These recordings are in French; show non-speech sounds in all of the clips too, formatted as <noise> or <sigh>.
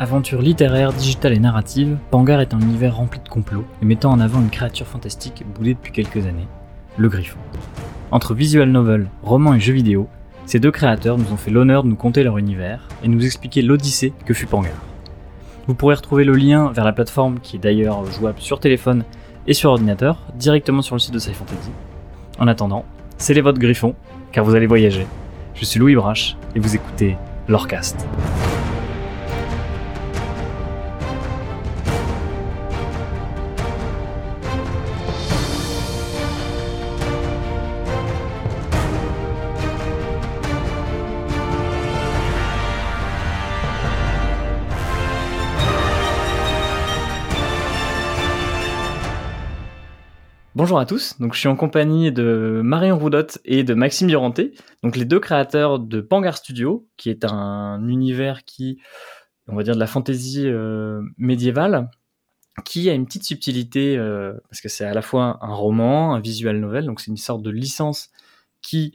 Aventure littéraire, digitale et narrative, Pangar est un univers rempli de complots et mettant en avant une créature fantastique boudée depuis quelques années, le Griffon. Entre visual novel, roman et jeux vidéo, ces deux créateurs nous ont fait l'honneur de nous conter leur univers et nous expliquer l'odyssée que fut Pangar. Vous pourrez retrouver le lien vers la plateforme qui est d'ailleurs jouable sur téléphone et sur ordinateur directement sur le site de SciFantasy. En attendant, scellez votre Griffon car vous allez voyager. Je suis Louis Brache et vous écoutez Lorecast. Bonjour à tous, donc je suis en compagnie de Marion Roudotte et de Maxime Duranté, donc les deux créateurs de Pangar Studio, qui est un univers qui, on va dire de la fantaisie euh, médiévale, qui a une petite subtilité, euh, parce que c'est à la fois un roman, un visual novel, donc c'est une sorte de licence qui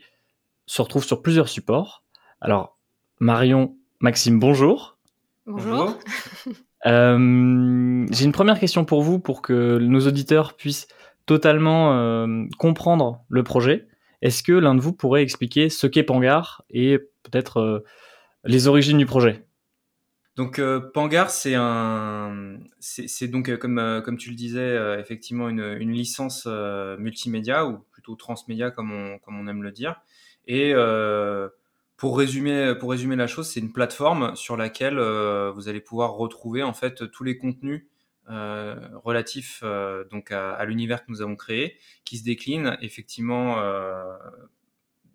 se retrouve sur plusieurs supports. Alors, Marion, Maxime, bonjour. Bonjour. Euh, J'ai une première question pour vous, pour que nos auditeurs puissent totalement euh, comprendre le projet. Est-ce que l'un de vous pourrait expliquer ce qu'est Pangar et peut-être euh, les origines du projet? Donc euh, Pangar, c'est un, c'est donc comme comme tu le disais, effectivement une, une licence multimédia ou plutôt transmédia comme on comme on aime le dire. Et pour résumer pour résumer la chose, c'est une plateforme sur laquelle vous allez pouvoir retrouver en fait tous les contenus euh, relatif euh, donc à, l'univers que nous avons créé, qui se décline effectivement euh,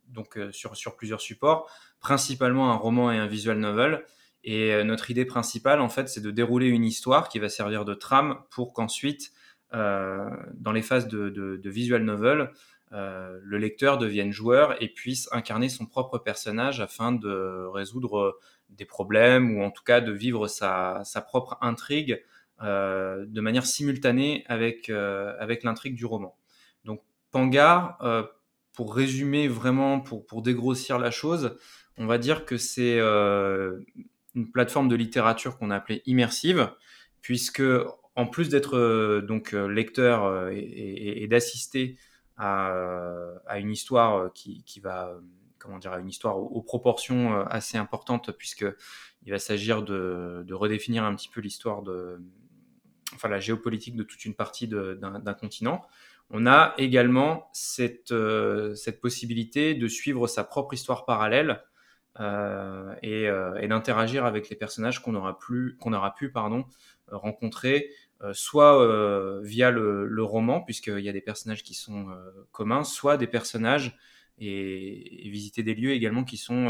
donc sur, sur plusieurs supports, principalement un roman et un visual novel. Et notre idée principale, en fait, c'est de dérouler une histoire qui va servir de trame pour qu'ensuite, dans les phases de, visual novel, le lecteur devienne joueur et puisse incarner son propre personnage afin de résoudre des problèmes ou en tout cas de vivre sa, sa propre intrigue de manière simultanée avec, euh, avec l'intrigue du roman. Donc Pangar, euh, pour résumer vraiment, pour, pour dégrossir la chose, on va dire que c'est une plateforme de littérature qu'on a appelée immersive, puisque en plus d'être donc lecteur et, d'assister à, à, une histoire qui, qui va comment dire, une histoire aux, proportions assez importantes, puisque il va s'agir de, de, redéfinir un petit peu l'histoire de, enfin la géopolitique de toute une partie d'un continent, on a également cette, euh, cette possibilité de suivre sa propre histoire parallèle euh, euh, et, d'interagir avec les personnages qu'on aura, aura pu pardon, rencontrer, soit via le, roman, puisqu'il y a des personnages qui sont communs, soit des personnages et, et, visiter des lieux également qui sont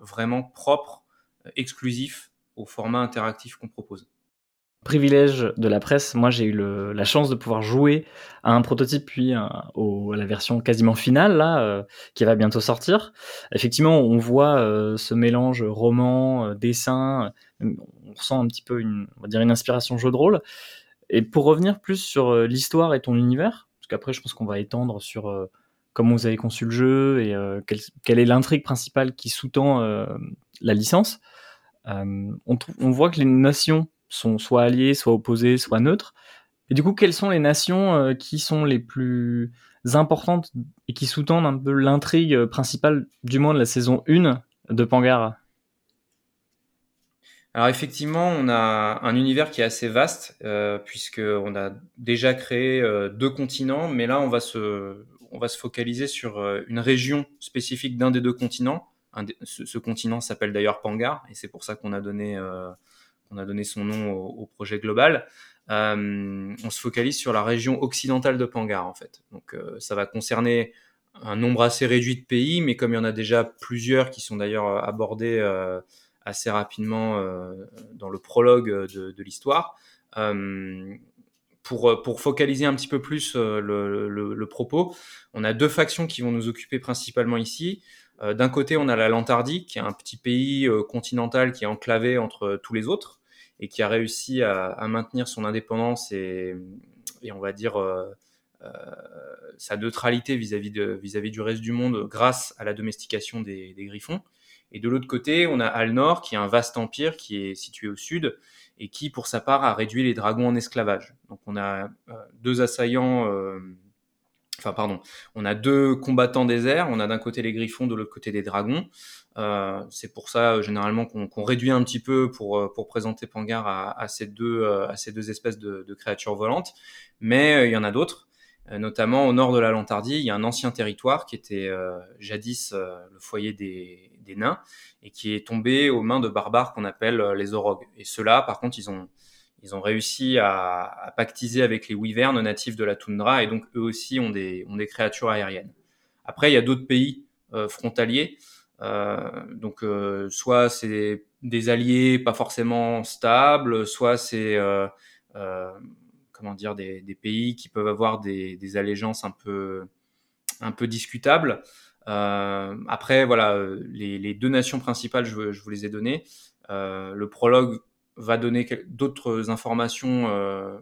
vraiment propres, exclusifs au format interactif qu'on propose privilège de la presse, moi j'ai eu la chance de pouvoir jouer à un prototype puis à, la version quasiment finale là euh, qui va bientôt sortir. Effectivement, on voit euh, ce mélange roman, euh, dessin, on ressent un petit peu une, on va dire une inspiration jeu de rôle. Et pour revenir plus sur l'histoire et ton univers, parce qu'après je pense qu'on va étendre sur comment vous avez conçu le jeu et quelle, est l'intrigue principale qui sous-tend la licence. On voit que les nations sont soit alliés, soit opposés, soit neutres. Et du coup, quelles sont les nations euh, qui sont les plus importantes et qui sous-tendent un peu l'intrigue euh, principale, du moins de la saison 1 de Pangar alors effectivement, on a un univers qui est assez vaste, euh, puisqu'on a déjà créé euh, deux continents, mais là, on va se, on va se focaliser sur une région spécifique d'un des deux continents. ce, continent s'appelle d'ailleurs Pangar, et c'est pour ça qu'on a donné on a donné son nom au, projet global. Euh, on se focalise sur la région occidentale de Pangar en fait. Donc euh, ça va concerner un nombre assez réduit de pays, mais comme il y en a déjà plusieurs qui sont d'ailleurs abordés euh, assez rapidement dans le prologue de, l'histoire, pour, focaliser un petit peu plus le, propos, on a deux factions qui vont nous occuper principalement ici. D'un côté, on a la Lantardie, qui est un petit pays continental qui est enclavé entre tous les autres et qui a réussi à, maintenir son indépendance et, on va dire euh, sa neutralité vis-à-vis vis du reste du monde grâce à la domestication des, griffons. Et de l'autre côté, on a Alnor, qui est un vaste empire qui est situé au sud et qui, pour sa part, a réduit les dragons en esclavage. Donc on a deux assaillants enfin pardon, on a deux combattants déserts, on a d'un côté les griffons, de l'autre côté des dragons. Euh, c'est pour ça généralement qu'on réduit un petit peu pour, euh, pour présenter Pangar à, ces deux, euh, à ces deux espèces de, créatures volantes, mais il y en a d'autres. Notamment au nord de la Lantardie, il y a un ancien territoire qui était jadis le foyer des, des, nains et qui est tombé aux mains de barbares qu'on appelle les Orogs. Et ceux-là, par contre, ils ont, ils ont réussi à, pactiser avec les wyverns natifs de la toundra et donc eux aussi ont des, créatures aériennes. Après, il y a d'autres pays euh, frontaliers. Euh, donc, euh, soit c'est des alliés pas forcément stables, soit c'est comment dire des, pays qui peuvent avoir des, allégeances un peu discutables. après, voilà, les, les, deux nations principales, je, je vous les ai données. le prologue va donner d'autres informations, euh,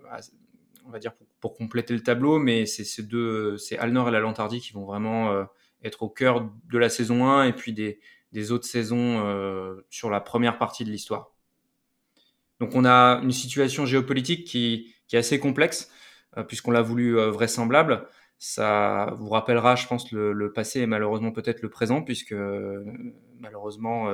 on va dire, pour, compléter le tableau, mais c'est ces deux, c'est Alnor et la Lantardie qui vont vraiment euh, être au cœur de la saison 1 et puis des, autres saisons euh, sur la première partie de l'histoire. Donc on a une situation géopolitique qui, est assez complexe, puisqu'on l'a voulu vraisemblable. Ça vous rappellera, je pense, le, le passé et malheureusement peut-être le présent, puisque malheureusement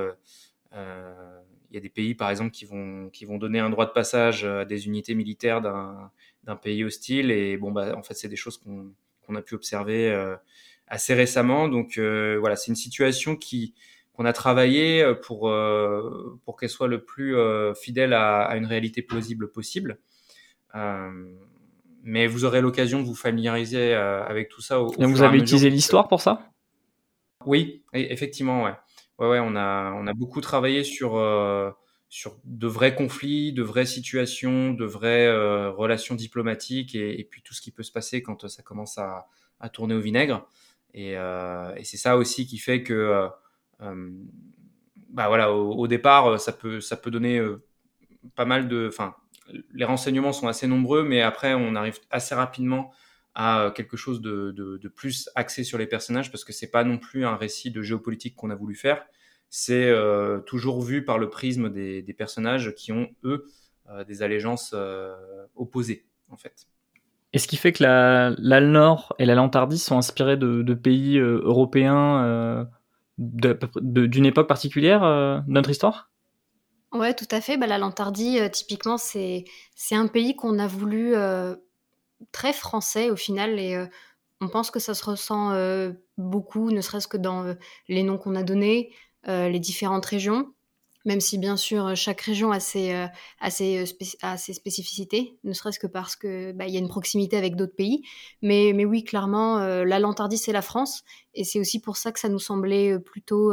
il y a des pays, par exemple, qui vont, qui vont donner un droit de passage à des unités militaires d'un pays hostile. Et bon, bah, en fait, c'est des choses qu'on a pu observer euh, assez récemment. Donc euh, voilà, c'est une situation qui qu'on a travaillé pour, euh, pour qu'elle soit le plus fidèle à, à, une réalité plausible possible. mais vous aurez l'occasion de vous familiariser avec tout ça. Au, Et vous avez utilisé l'histoire pour ça? Oui, effectivement, ouais. On a, beaucoup travaillé sur, euh, sur de vrais conflits, de vraies situations, de vraies euh, relations diplomatiques et, puis tout ce qui peut se passer quand ça commence à, tourner au vinaigre. Et, euh, c'est ça aussi qui fait que, euh, euh, bah voilà, au, au, départ, ça peut, ça peut donner pas mal de, enfin, les renseignements sont assez nombreux, mais après, on arrive assez rapidement à quelque chose de, de, de, plus axé sur les personnages parce que c'est pas non plus un récit de géopolitique qu'on a voulu faire. C'est euh, toujours vu par le prisme des, des personnages qui ont eux euh, des allégeances euh, opposées en fait. Et ce qui fait que l'Alnor et la Lantardie sont inspirés de, de pays européens d'une époque particulière de notre histoire? Ouais, tout à fait. Bah, la Lantardie, typiquement, c'est un pays qu'on a voulu très français au final et euh, on pense que ça se ressent euh, beaucoup, ne serait-ce que dans euh, les noms qu'on a donnés, les différentes régions, même si bien sûr chaque région a ses, spécificités, ne serait-ce que parce que bah, y a une proximité avec d'autres pays. Mais, oui, clairement, la Lantardie c'est la France et c'est aussi pour ça que ça nous semblait plutôt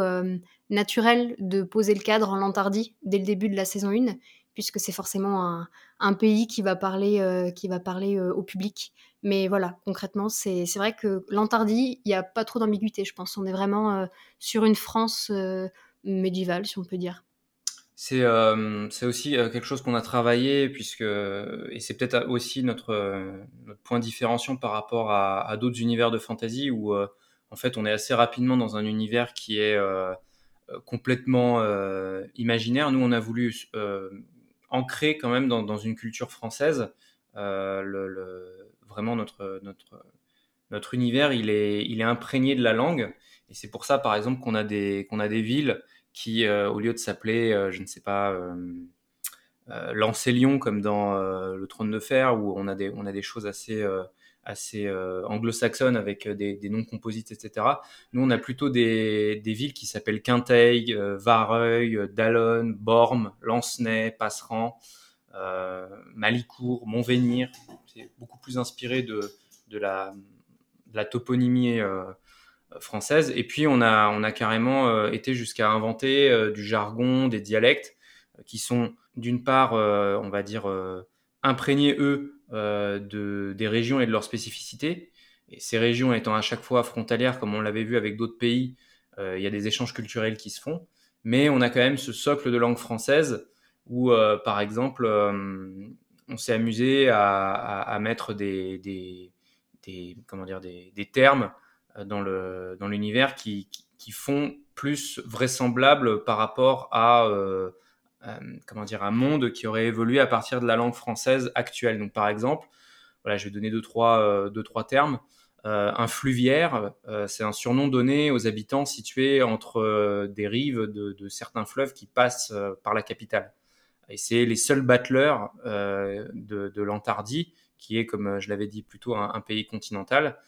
naturel de poser le cadre en Lantardie dès le début de la saison 1 puisque c'est forcément un, pays qui va parler, euh, qui va parler euh, au public. Mais voilà, concrètement, c'est vrai que l'Antardie, il n'y a pas trop d'ambiguïté, je pense. On est vraiment euh, sur une France médiévale, si on peut dire. C'est aussi quelque chose qu'on a travaillé, puisque, et c'est peut-être aussi notre, notre point différenciant par rapport à, à d'autres univers de fantasy, où en fait on est assez rapidement dans un univers qui est complètement imaginaire. Nous, on a voulu ancré quand même dans, une culture française. Euh, le, vraiment notre, notre, notre univers, il est, il est imprégné de la langue. Et c'est pour ça, par exemple, qu'on a des, a des villes qui, euh, au lieu de s'appeler, euh, je ne sais pas, euh, Lancélion, comme dans Le Trône de Fer, où on a des, on a des choses assez assez euh, anglo-saxonne avec euh, des, noms composites, etc. Nous, on a plutôt des, villes qui s'appellent Quinteil, euh, Vareuil, Dallon, Bormes, Lancenay, Passeran, Malicourt, Montvénir. C'est beaucoup plus inspiré de, la, toponymie française. Et puis, on a carrément été jusqu'à inventer du jargon, des dialectes qui sont d'une part, on va dire, imprégnés, eux, euh, de, des régions et de leurs spécificités. Et ces régions étant à chaque fois frontalières, comme on l'avait vu avec d'autres pays, euh, il y a des échanges culturels qui se font. Mais on a quand même ce socle de langue française où, euh, par exemple, on s'est amusé à, mettre des, des, des, comment dire, des, termes dans dans l'univers qui, qui, font plus vraisemblable par rapport à comment dire un monde qui aurait évolué à partir de la langue française actuelle. Donc par exemple, voilà, je vais donner deux trois deux trois termes. Euh, un fluviaire, euh, c'est un surnom donné aux habitants situés entre euh, des rives de, certains fleuves qui passent par la capitale. Et c'est les seuls battleurs de, l'Antardie, qui est, comme je l'avais dit, plutôt un, pays continental.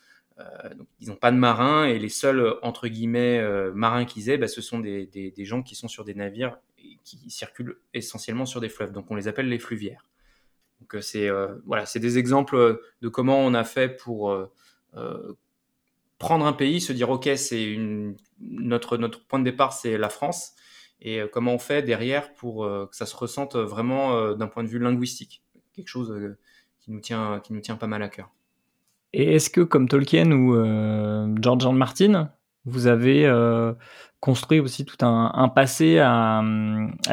donc, ils n'ont pas de marins et les seuls, entre guillemets, marins qu'ils aient, bah, ce sont des, des, gens qui sont sur des navires qui circulent essentiellement sur des fleuves. Donc, on les appelle les fluviaires. Donc, c'est voilà, c'est des exemples de comment on a fait pour euh, prendre un pays, se dire ok, c'est notre notre point de départ, c'est la France, et euh, comment on fait derrière pour euh, que ça se ressente vraiment d'un point de vue linguistique, quelque chose qui nous tient qui nous tient pas mal à cœur. Et est-ce que comme Tolkien ou George R. Martin, vous avez construit aussi tout un, passé à,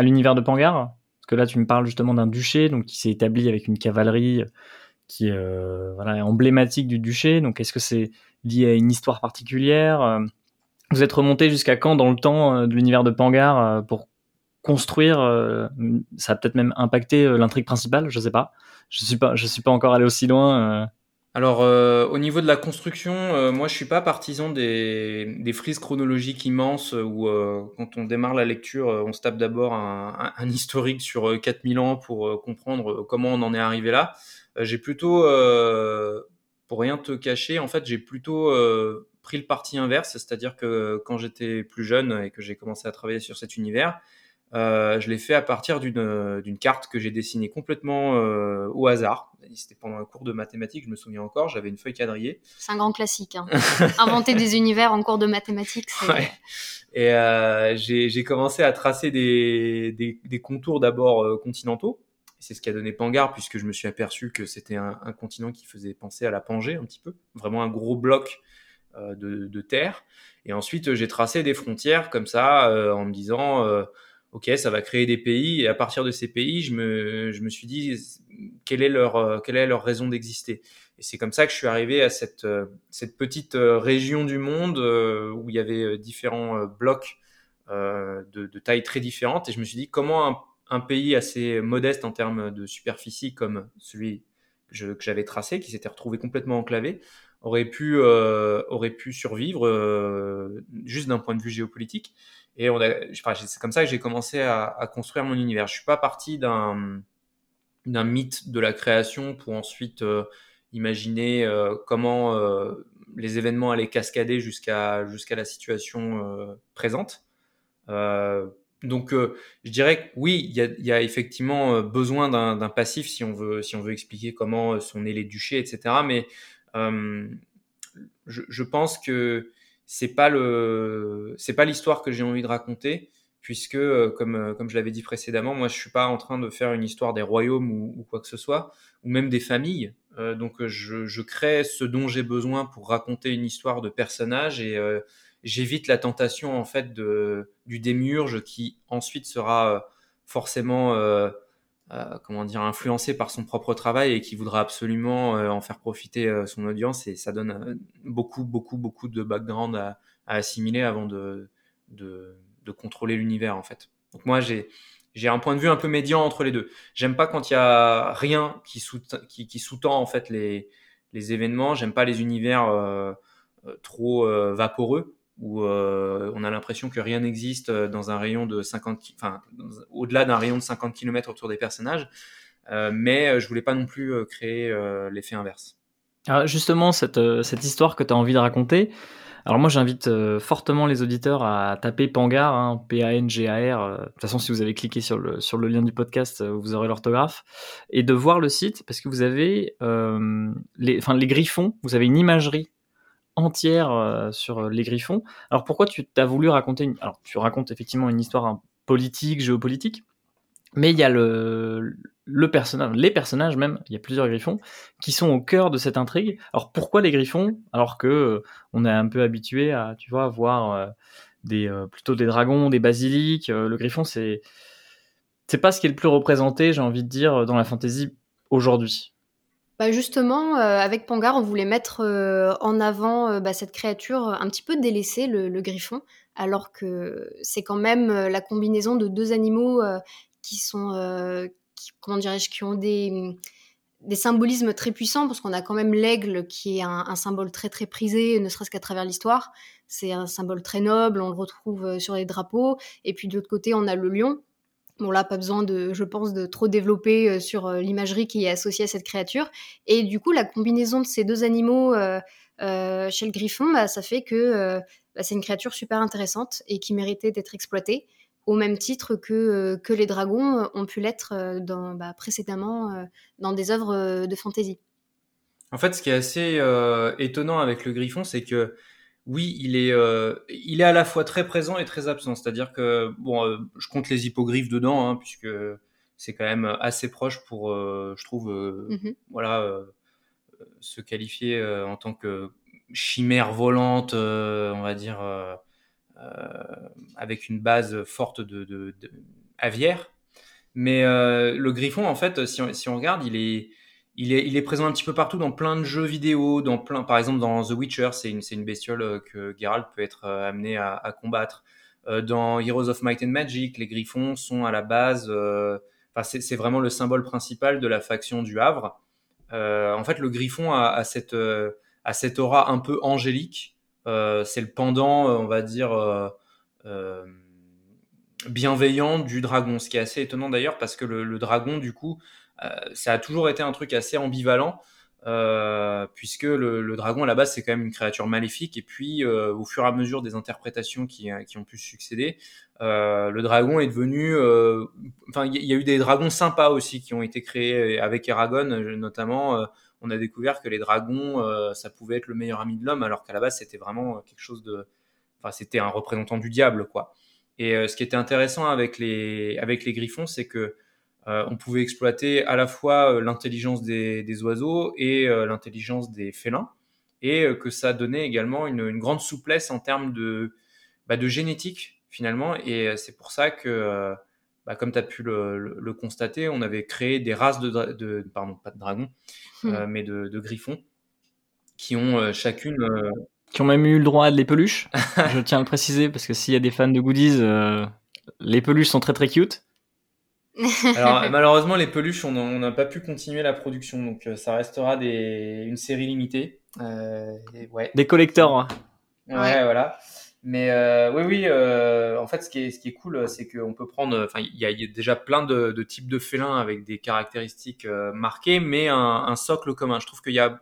l'univers de Pangar? Parce que là, tu me parles justement d'un duché donc qui s'est établi avec une cavalerie qui est euh, emblématique du duché. Donc, est-ce que c'est lié à une histoire particulière? Euh, Vous êtes remonté jusqu'à quand dans le temps euh, de l'univers de Pangar pour construire Ça a peut-être même impacté l'intrigue principale, je sais pas. Je suis suis pas encore allé aussi loin. Alors, au niveau de la construction, moi, je suis pas partisan des, des frises chronologiques immenses où, quand on démarre la lecture, on se tape d'abord un, un, historique sur 4000 ans pour comprendre comment on en est arrivé là. Euh, j'ai plutôt, euh, pour rien te cacher, en fait, j'ai plutôt euh, pris le parti inverse, c'est-à-dire que quand j'étais plus jeune et que j'ai commencé à travailler sur cet univers, euh, je l'ai fait à partir d'une carte que j'ai dessinée complètement euh, au hasard. C'était pendant un cours de mathématiques, je me souviens encore, j'avais une feuille quadrillée. C'est un grand classique. Hein. <laughs> Inventer des univers en cours de mathématiques, c'est... Ouais. Et euh, j'ai commencé à tracer des, des, des contours d'abord continentaux, c'est ce qui a donné Pangar, puisque je me suis aperçu que c'était un, continent qui faisait penser à la Pangée un petit peu, vraiment un gros bloc euh, de, terre. Et ensuite, j'ai tracé des frontières comme ça, euh, en me disant, euh, ok, ça va créer des pays, et à partir de ces pays, je me, je me suis dit, quelle est leur, quelle est leur raison d'exister? Et c'est comme ça que je suis arrivé à cette, cette petite région du monde où il y avait différents blocs de, de tailles très différentes, et je me suis dit, comment un un pays assez modeste en termes de superficie comme celui que j'avais tracé, qui s'était retrouvé complètement enclavé, aurait pu, euh, aurait pu survivre euh, juste d'un point de vue géopolitique? Et c'est comme ça que j'ai commencé à, construire mon univers. Je suis pas parti d'un d'un mythe de la création pour ensuite euh, imaginer comment les événements allaient cascader jusqu'à jusqu'à la situation présente donc, euh, je dirais que oui, il y a, effectivement euh, besoin d'un passif si on veut, si on veut expliquer comment euh, sont nés les duchés, etc. Mais je, pense que c'est pas le, c'est pas l'histoire que j'ai envie de raconter, puisque comme comme je l'avais dit précédemment, moi je suis pas en train de faire une histoire des royaumes ou, quoi que ce soit, ou même des familles. donc, je, je, crée ce dont j'ai besoin pour raconter une histoire de personnages et j'évite la tentation en fait de, du démiurge qui ensuite sera euh, forcément euh, euh, comment dire influencé par son propre travail et qui voudra absolument en faire profiter son audience et ça donne beaucoup beaucoup beaucoup de background à, assimiler avant de, de, de contrôler l'univers en fait. Donc moi j'ai j'ai un point de vue un peu médian entre les deux. J'aime pas quand il y a rien qui sous qui, qui sous-tend en fait les les événements. J'aime pas les univers trop vaporeux où euh, on a l'impression que rien n'existe euh, dans un rayon de 50, enfin, au-delà d'un rayon de 50 km autour des personnages. Euh, mais je voulais pas non plus créer l'effet inverse. Alors justement, cette, cette histoire que tu as envie de raconter, alors moi j'invite fortement les auditeurs à taper Pangar, hein, P-A-N-G-A-R. de toute façon, si vous avez cliqué sur le, sur le lien du podcast, vous aurez l'orthographe. Et de voir le site, parce que vous avez les, les griffons, vous avez une imagerie entière euh, sur euh, les Griffons. Alors pourquoi tu as voulu raconter une... Alors tu racontes effectivement une histoire hein, politique, géopolitique, mais il y a le, personnage, les personnages même, il y a plusieurs Griffons qui sont au cœur de cette intrigue. Alors pourquoi les Griffons Alors que euh, on est un peu habitué à, tu vois, voir des plutôt des dragons, des basiliques. le Griffon, c'est c'est pas ce qui est le plus représenté, j'ai envie de dire, dans la fantasy aujourd'hui. Bah justement, avec Pangar, on voulait mettre en avant bah, cette créature un petit peu délaissée, le, griffon, alors que c'est quand même la combinaison de deux animaux qui sont, comment dirais-je, qui ont des, des symbolismes très puissants, parce qu'on a quand même l'aigle qui est un, symbole très très prisé, ne serait-ce qu'à travers l'histoire. C'est un symbole très noble, on le retrouve euh, sur les drapeaux. Et puis de l'autre côté, on a le lion. Bon là, pas besoin de, je pense, de trop développer euh, sur euh, l'imagerie qui est associée à cette créature. Et du coup, la combinaison de ces deux animaux chez le griffon, bah, ça fait que bah, c'est une créature super intéressante et qui méritait d'être exploitée au même titre que, euh, que les dragons euh, ont pu l'être euh, dans, bah, précédemment dans des œuvres de fantasy. En fait, ce qui est assez étonnant avec le griffon, c'est que oui, il est, il est à la fois très présent et très absent. C'est-à-dire que, bon, je compte les hippogriffes dedans, hein, puisque c'est quand même assez proche pour, je trouve, mm-hmm. voilà, se qualifier en tant que chimère volante, on va dire euh, avec une base forte de, aviaire. Mais euh, le griffon, en fait, si on, regarde, il est, il est, présent un petit peu partout dans plein de jeux vidéo, dans plein, par exemple dans The Witcher, c'est une, une, bestiole euh, que Geralt peut être amené à, combattre. dans Heroes of Might and Magic, les griffons sont à la base, c'est vraiment le symbole principal de la faction du Havre. en fait, le griffon a, cette, a cette aura un peu angélique euh, c'est le pendant, euh, on va dire, euh, bienveillant du dragon. Ce qui est assez étonnant d'ailleurs parce que le, dragon, du coup, ça a toujours été un truc assez ambivalent. puisque le, dragon à la base c'est quand même une créature maléfique et puis au fur et à mesure des interprétations qui, qui ont pu succéder, le dragon est devenu, enfin il y, a eu des dragons sympas aussi qui ont été créés avec Eragon notamment on a découvert que les dragons, euh, ça pouvait être le meilleur ami de l'homme, alors qu'à la base, c'était vraiment quelque chose de. Enfin, c'était un représentant du diable, quoi. Et euh, ce qui était intéressant avec les, avec les griffons, c'est que euh, on pouvait exploiter à la fois l'intelligence des, oiseaux et l'intelligence des félins, et que ça donnait également une, grande souplesse en termes de, bah, de génétique, finalement. Et c'est pour ça que bah, comme tu as pu le, constater, on avait créé des races de, pardon, pas de dragons, hmm. euh, mais de, griffons, qui ont euh, chacune. Euh, qui ont même eu le droit à des peluches. Je tiens à le préciser parce que s'il y a des fans de goodies, les peluches sont très très cute. Alors <laughs> malheureusement, les peluches, on n'a pas pu continuer la production, donc ça restera des, une série limitée. ouais. Des collecteurs. Hein. ouais, voilà. Mais euh, oui, oui. Euh, en fait, ce qui est, ce qui est cool, c'est qu'on peut prendre. Enfin, il y, a déjà plein de, de, types de félins avec des caractéristiques euh, marquées, mais un, un, socle commun. Je trouve qu'il y a,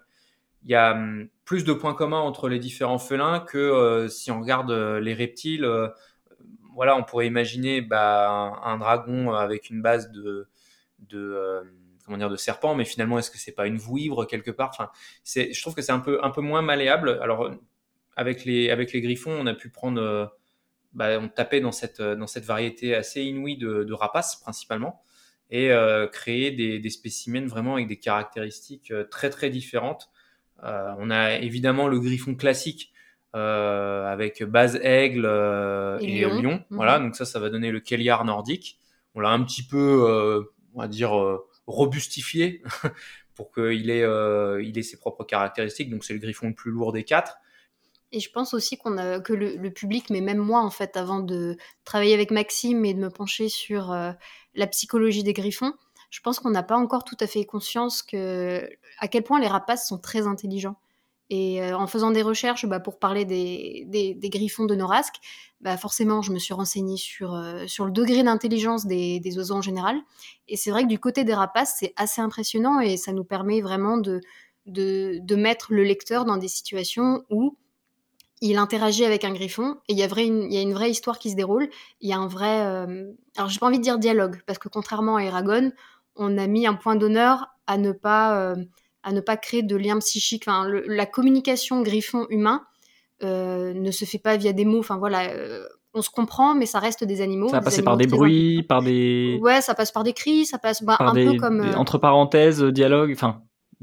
il y a hum, plus de points communs entre les différents félins que euh, si on regarde euh, les reptiles. Voilà, on pourrait imaginer bah, un, dragon avec une base de, de comment dire de serpent, mais finalement, est-ce que c'est pas une vouivre quelque part? Enfin, je trouve que c'est un peu un peu moins malléable. Alors avec les, avec les griffons, on a pu prendre, euh, bah, on tapait dans cette, euh, dans cette variété assez inouïe de, rapaces principalement et euh, créer des, des, spécimens vraiment avec des caractéristiques très très différentes. on a évidemment le griffon classique avec base aigle et, lion. Mhm. Voilà, donc ça, ça va donner le Kelliar nordique. On l'a un petit peu, on va dire, robustifié <laughs> pour qu'il ait, il ait ses propres caractéristiques. Donc c'est le griffon le plus lourd des quatre. Et je pense aussi qu'on a, que le, public, mais même moi en fait, avant de travailler avec Maxime et de me pencher sur euh, la psychologie des griffons, je pense qu'on n'a pas encore tout à fait conscience que à quel point les rapaces sont très intelligents. Et euh, en faisant des recherches bah, pour parler des, griffons de Norasque, bah, forcément, je me suis renseignée sur, euh, le degré d'intelligence des, oiseaux en général. Et c'est vrai que du côté des rapaces, c'est assez impressionnant et ça nous permet vraiment de, mettre le lecteur dans des situations où il interagit avec un griffon et il y, a une, vraie histoire qui se déroule. Il y a un vrai. Euh, alors, j'ai pas envie de dire dialogue, parce que contrairement à Eragon, on a mis un point d'honneur à ne pas. Euh, à ne pas créer de lien psychique. Enfin, la communication griffon-humain euh, ne se fait pas via des mots. Enfin voilà, on se comprend, mais ça reste des animaux. Ça va passer par des bruits, par des. Ouais, ça passe par des cris, ça passe bah, un peu comme. entre parenthèses, dialogue, enfin,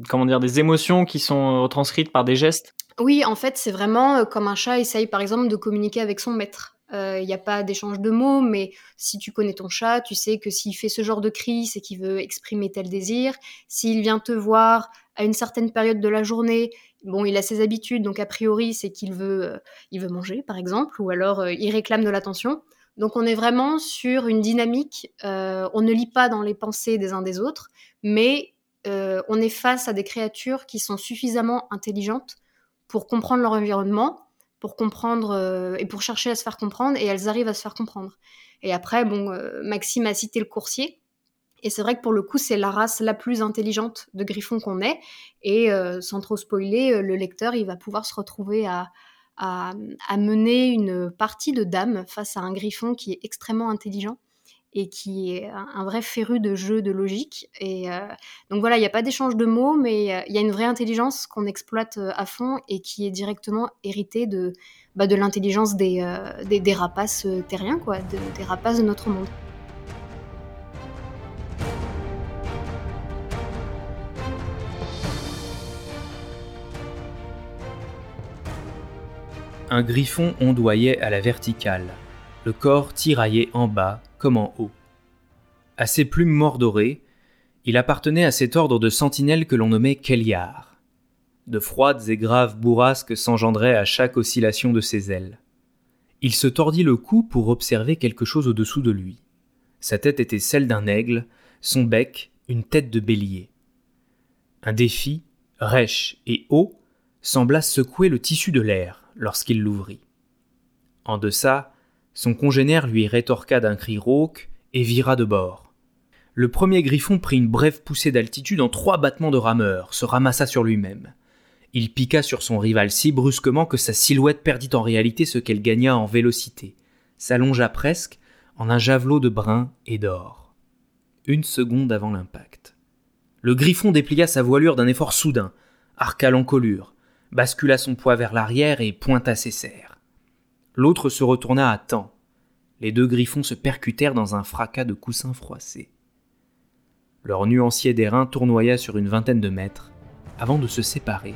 comment dire, des émotions qui sont retranscrites par des gestes. Oui, en fait, c'est vraiment euh, comme un chat essaye, par exemple, de communiquer avec son maître. Il euh, n'y a pas d'échange de mots, mais si tu connais ton chat, tu sais que s'il fait ce genre de cri, c'est qu'il veut exprimer tel désir. S'il vient te voir à une certaine période de la journée, bon, il a ses habitudes, donc a priori, c'est qu'il veut, il veut manger, par exemple, ou alors il réclame de l'attention. Donc on est vraiment sur une dynamique, on ne lit pas dans les pensées des uns des autres, mais on est face à des créatures qui sont suffisamment intelligentes pour comprendre leur environnement, pour comprendre et pour chercher à se faire comprendre, et elles arrivent à se faire comprendre. Et après, bon, Maxime a cité le coursier. Et c'est vrai que pour le coup, c'est la race la plus intelligente de Griffon qu'on ait. Et sans trop spoiler, le lecteur, il va pouvoir se retrouver à, mener une partie de dame face à un griffon qui est extrêmement intelligent et qui est un, vrai féru de jeu de logique. Et euh, donc voilà, il n'y a pas d'échange de mots, mais euh, il y a une vraie intelligence qu'on exploite euh, à fond et qui est directement héritée de, bah, de l'intelligence des, des, rapaces terriens, quoi, des rapaces de notre monde. Un griffon ondoyait à la verticale, le corps tiraillé en bas comme en haut. À ses plumes mordorées, il appartenait à cet ordre de sentinelles que l'on nommait Kéliar. De froides et graves bourrasques s'engendraient à chaque oscillation de ses ailes. Il se tordit le cou pour observer quelque chose au-dessous de lui. Sa tête était celle d'un aigle, son bec une tête de bélier. Un défi, rêche et haut, sembla secouer le tissu de l'air lorsqu'il l'ouvrit. En deçà, son congénère lui rétorqua d'un cri rauque et vira de bord. Le premier griffon prit une brève poussée d'altitude en trois battements de rameur, se ramassa sur lui-même. Il piqua sur son rival si brusquement que sa silhouette perdit en réalité ce qu'elle gagna en vélocité, s'allongea presque en un javelot de brun et d'or. Une seconde avant l'impact. Le griffon déplia sa voilure d'un effort soudain, arqua l'encolure, bascula son poids vers l'arrière et pointa ses serres. L'autre se retourna à temps. Les deux griffons se percutèrent dans un fracas de coussins froissés. Leur nuancier d'airain tournoya sur une vingtaine de mètres avant de se séparer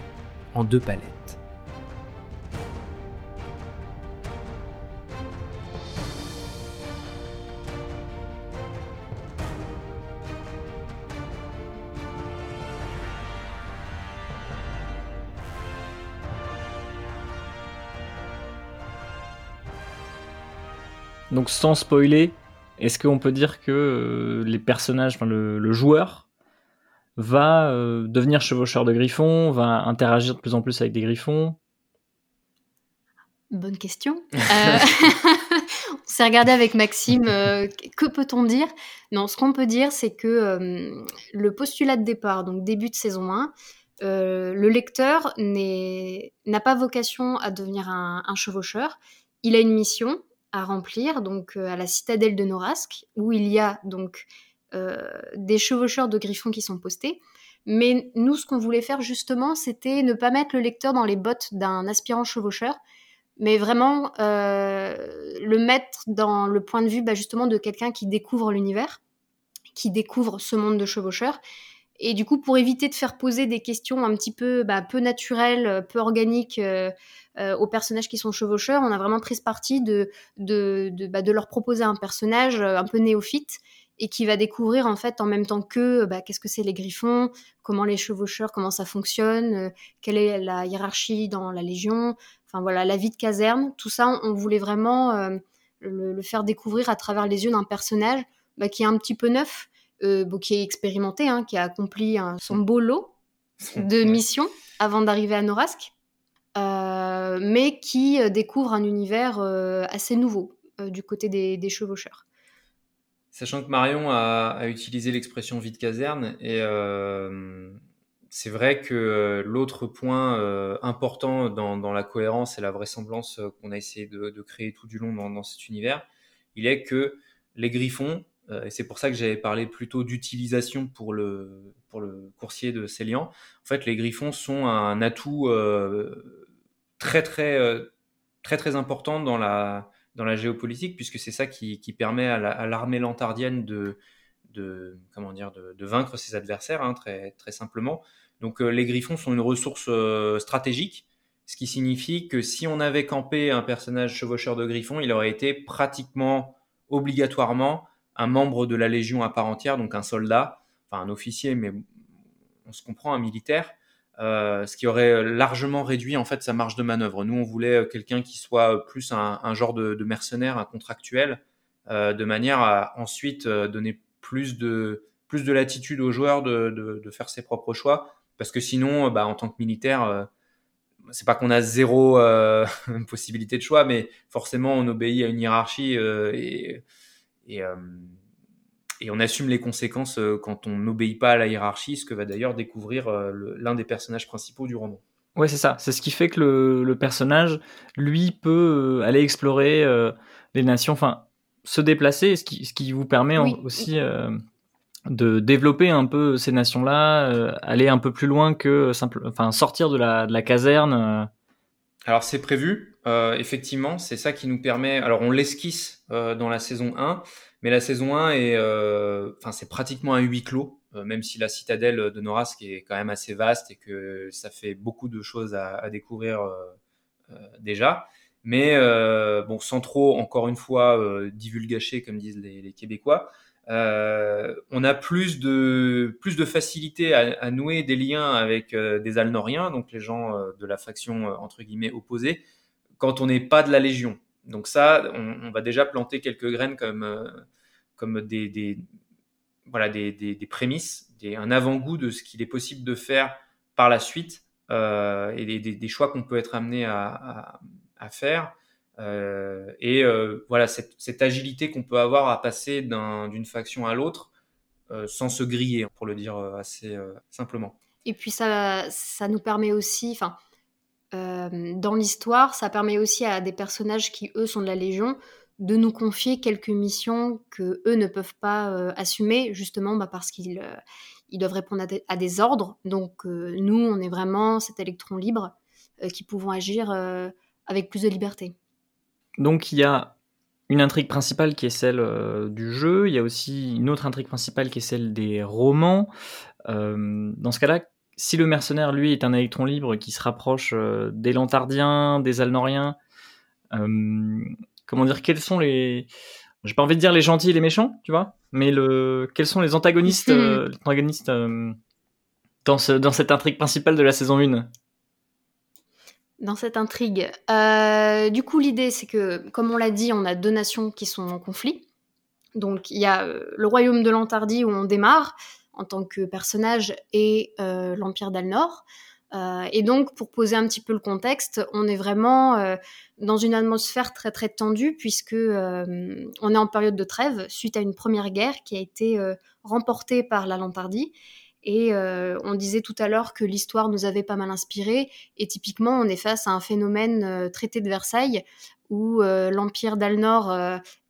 en deux palettes. Donc sans spoiler, est-ce qu'on peut dire que euh, les le, joueur va euh, devenir chevaucheur de griffons, va interagir de plus en plus avec des griffons? Bonne question. Euh, <laughs> on s'est regardé avec Maxime. que peut-on dire? Non, ce qu'on peut dire, c'est que le postulat de départ, donc début de saison 1, le lecteur n'a pas vocation à devenir un, un, chevaucheur. Il a une mission à remplir, donc euh, à la citadelle de Norasque, où il y a donc euh, des chevaucheurs de griffons qui sont postés. Mais nous, ce qu'on voulait faire justement, c'était ne pas mettre le lecteur dans les bottes d'un aspirant chevaucheur, mais vraiment euh, le mettre dans le point de vue bah, justement de quelqu'un qui découvre l'univers, qui découvre ce monde de chevaucheurs. Et du coup, pour éviter de faire poser des questions un petit peu bah, peu naturelles, peu organiques, euh, aux personnages qui sont chevaucheurs, on a vraiment pris ce parti de, de, de, bah, de leur proposer un personnage euh, un peu néophyte et qui va découvrir en fait en même temps que bah, qu'est-ce que c'est les griffons, comment les chevaucheurs, comment ça fonctionne, euh, quelle est la hiérarchie dans la légion, enfin voilà la vie de caserne, tout ça on, voulait vraiment le, faire découvrir à travers les yeux d'un personnage bah, qui est un petit peu neuf, qui est expérimenté, hein, qui a accompli son beau lot de missions avant d'arriver à Norasque. Euh, mais qui euh, découvre un univers euh, assez nouveau du côté des, chevaucheurs. Sachant que Marion a, utilisé l'expression vie de caserne, et c'est vrai que l'autre point important dans, la cohérence et la vraisemblance qu'on a essayé de, créer tout du long dans, cet univers, il est que les griffons, et c'est pour ça que j'avais parlé plutôt d'utilisation pour le, pour le coursier de Célian, en fait les griffons sont un atout très très euh, très très important dans la dans la géopolitique puisque c'est ça qui, permet à l'armée lantardienne de de comment dire de, de vaincre ses adversaires hein, très très simplement. Donc euh, les griffons sont une ressource euh, stratégique, ce qui signifie que si on avait campé un personnage chevaucheur de griffon, il aurait été pratiquement obligatoirement un membre de la légion à part entière, donc un soldat, enfin un officier, mais on se comprend, un militaire, ce qui aurait largement réduit en fait sa marge de manœuvre. Nous, on voulait quelqu'un qui soit plus un, genre de, de, mercenaire, un contractuel, de manière à ensuite donner plus de, plus de latitude aux joueurs de, de, faire ses propres choix. Parce que sinon, bah, en tant que militaire, c'est pas qu'on a zéro euh, <laughs> possibilité de choix, mais forcément on obéit à une hiérarchie euh, et, et, euh, et, on assume les conséquences quand on n'obéit pas à la hiérarchie, ce que va d'ailleurs découvrir l'un des personnages principaux du roman. Ouais, c'est ça. C'est ce qui fait que le, le personnage, lui, peut aller explorer les nations, enfin, se déplacer, ce qui, ce qui vous permet aussi de développer un peu ces nations-là, euh, aller un peu plus loin que simple, enfin sortir de la, de la caserne. Euh. Alors c'est prévu, euh, effectivement, c'est ça qui nous permet. Alors on l'esquisse dans la saison 1, mais la saison 1 est, enfin c'est pratiquement un huis clos, même si la citadelle de Noras qui est quand même assez vaste et que ça fait beaucoup de choses à, à découvrir déjà. Mais bon, sans trop, encore une fois, divulgacher comme disent les, les Québécois. Euh, on a plus de plus de facilité à, nouer des liens avec euh, des Alnoriens, donc les gens euh, de la faction entre guillemets opposée, quand on n'est pas de la Légion. Donc ça, on, va déjà planter quelques graines comme comme des, voilà des, des, prémices, un avant-goût de ce qu'il est possible de faire par la suite et des, choix qu'on peut être amené à, à faire. Euh, et euh, voilà, cette, agilité qu'on peut avoir à passer d'une faction à l'autre euh, sans se griller, pour le dire assez simplement. Et puis ça, ça nous permet aussi, enfin, dans l'histoire, ça permet aussi à des personnages qui, eux, sont de la Légion, de nous confier quelques missions que eux ne peuvent pas assumer, justement bah, parce qu'ils ils doivent répondre à des ordres. Donc nous, on est vraiment cet électron libre qui pouvons agir avec plus de liberté. Donc il y a une intrigue principale qui est celle euh, du jeu, il y a aussi une autre intrigue principale qui est celle des romans. Euh, dans ce cas-là, si le mercenaire, lui, est un électron libre qui se rapproche euh, des Lantardiens, des Alnoriens, comment dire, quels sont les... J'ai pas envie de dire les gentils et les méchants, tu vois, mais le... quels sont les antagonistes, hmm. antagonistes dans, ce, dans cette intrigue principale de la saison 1 dans cette intrigue. Euh, du coup, l'idée, c'est que, comme on l'a dit, on a deux nations qui sont en conflit. Donc, il y a euh, le royaume de l'Antardie où on démarre en tant que personnage et euh, l'Empire d'Alnor. et donc, pour poser un petit peu le contexte, on est vraiment dans une atmosphère très très tendue puisque on est en période de trêve suite à une première guerre qui a été remportée par la Lantardie et euh, on disait tout à l'heure que l'histoire nous avait pas mal inspiré. Et typiquement, on est face à un phénomène euh, traité de Versailles où euh, l'empire d'Alnor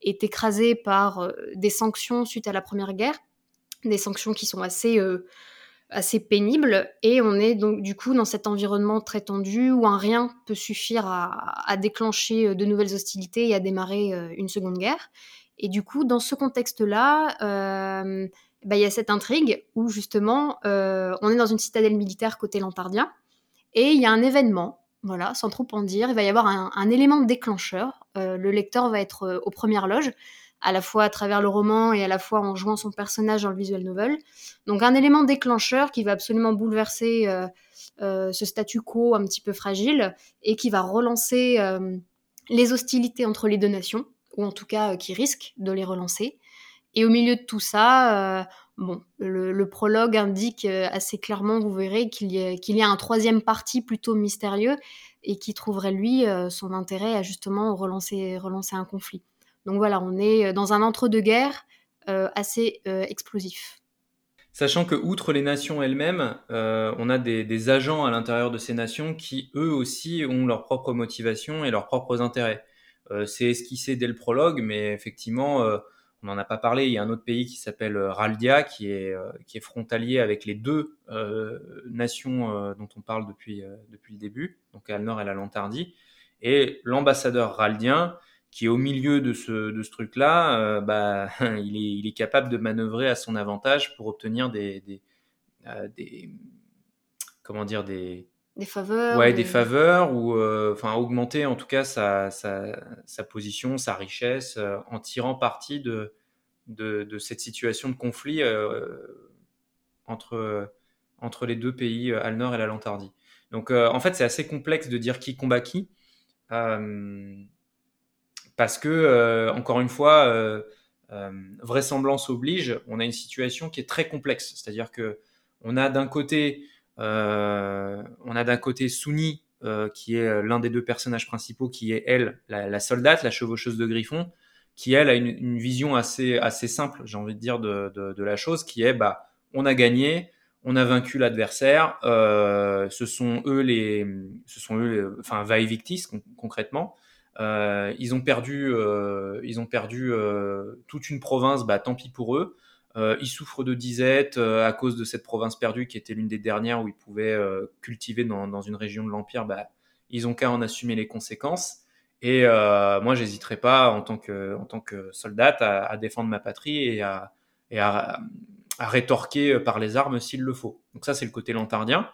est écrasé par des sanctions suite à la Première Guerre, des sanctions qui sont assez assez pénibles. Et on est donc du coup dans cet environnement très tendu où un rien peut suffire à, déclencher de nouvelles hostilités et à démarrer une seconde guerre. Et du coup, dans ce contexte-là, il y a cette intrigue où justement euh, on est dans une citadelle militaire côté lantardien et il y a un événement, voilà, sans trop en dire, il va y avoir un, élément déclencheur. Euh, le lecteur va être euh, aux premières loges, à la fois à travers le roman et à la fois en jouant son personnage dans le visual novel. Donc un élément déclencheur qui va absolument bouleverser ce statu quo un petit peu fragile et qui va relancer les hostilités entre les deux nations, ou en tout cas qui risque de les relancer. Et au milieu de tout ça, euh, bon, le, prologue indique euh, assez clairement, vous verrez, qu'il y, y, a un troisième parti plutôt mystérieux et qui trouverait, lui, euh, son intérêt à justement relancer, relancer un conflit. Donc voilà, on est dans un entre-deux-guerres assez explosif. Sachant que, outre les nations elles-mêmes, on a des, agents à l'intérieur de ces nations qui, eux aussi, ont leurs propres motivations et leurs propres intérêts. c'est esquissé dès le prologue, mais effectivement, on n'en a pas parlé, il y a un autre pays qui s'appelle euh, Raldia, qui est, euh, qui est frontalier avec les deux euh, nations dont on parle depuis, depuis le début, donc nord et la Lantardie. Et l'ambassadeur raldien, qui est au milieu de ce, de ce truc-là, bah, <laughs> il, est, il est capable de manœuvrer à son avantage pour obtenir des, des, comment dire, des, des faveurs ouais des faveurs ou enfin augmenter en tout cas sa, sa, sa position sa richesse en tirant parti de, de, de cette situation de conflit entre entre les deux pays, Alnor et la Lantardie. Donc en fait, c'est assez complexe de dire qui combat qui. parce que, encore une fois, vraisemblance oblige, on a une situation qui est très complexe. C'est-à-dire que on a d'un côté, on a d'un côté Souni euh, qui est euh, l'un des deux personnages principaux, qui est elle, la, soldate, la chevaucheuse de Griffon, qui elle a une, vision assez, assez simple, j'ai envie de dire, de, de, la chose, qui est bah, on a gagné, on a vaincu l'adversaire, euh, ce sont eux les, ce sont eux, enfin Vae Victis concrètement. ils ont perdu, ils ont perdu toute une province, bah tant pis pour eux. Euh, ils souffrent de disette euh, à cause de cette province perdue qui était l'une des dernières où ils pouvaient euh, cultiver dans, dans, une région de l'Empire. Bah, ils ont qu'à en assumer les conséquences. Et euh, moi, j'hésiterai pas en tant que, en tant que soldat à, à défendre ma patrie et à, et à, à rétorquer par les armes s'il le faut. Donc ça, c'est le côté lantardien.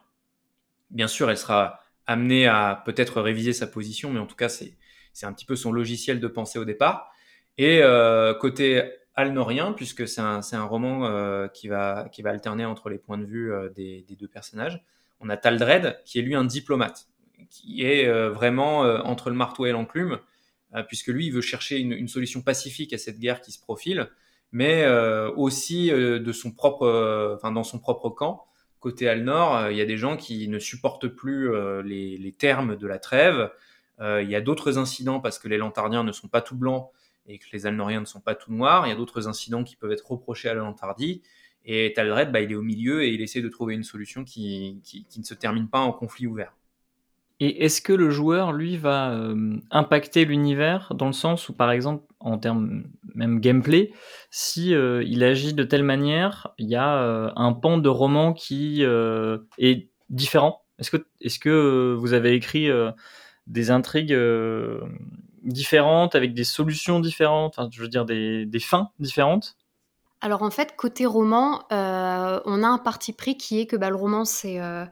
Bien sûr, elle sera amenée à peut-être réviser sa position, mais en tout cas, c'est un petit peu son logiciel de pensée au départ. Et euh, côté alnorien, puisque c'est un, un, roman euh, qui, va, qui va alterner entre les points de vue euh, des, deux personnages. On a Taldred, qui est lui un diplomate, qui est euh, vraiment entre le marteau et l'enclume, puisque lui, il veut chercher une, solution pacifique à cette guerre qui se profile, mais aussi de son propre, enfin, dans son propre camp. Côté Alnor, il y a des gens qui ne supportent plus les, les, termes de la trêve. il y a d'autres incidents parce que les Lantardiens ne sont pas tout blancs et que les Alnoriens ne sont pas tout noirs. Il y a d'autres incidents qui peuvent être reprochés à la Lantardie. Et Taldred, bah, il est au milieu et il essaie de trouver une solution qui, qui, ne se termine pas en conflit ouvert. Et est-ce que le joueur, lui, va euh, impacter l'univers dans le sens où, par exemple, en termes même gameplay, si euh, il agit de telle manière, il y a euh, un pan de roman qui est différent? Est-ce que, est -ce que vous avez écrit des intrigues différentes, avec des solutions différentes, je veux dire des, fins différentes Alors en fait, côté roman, euh, on a un parti pris qui est que bah, le roman, c'est euh,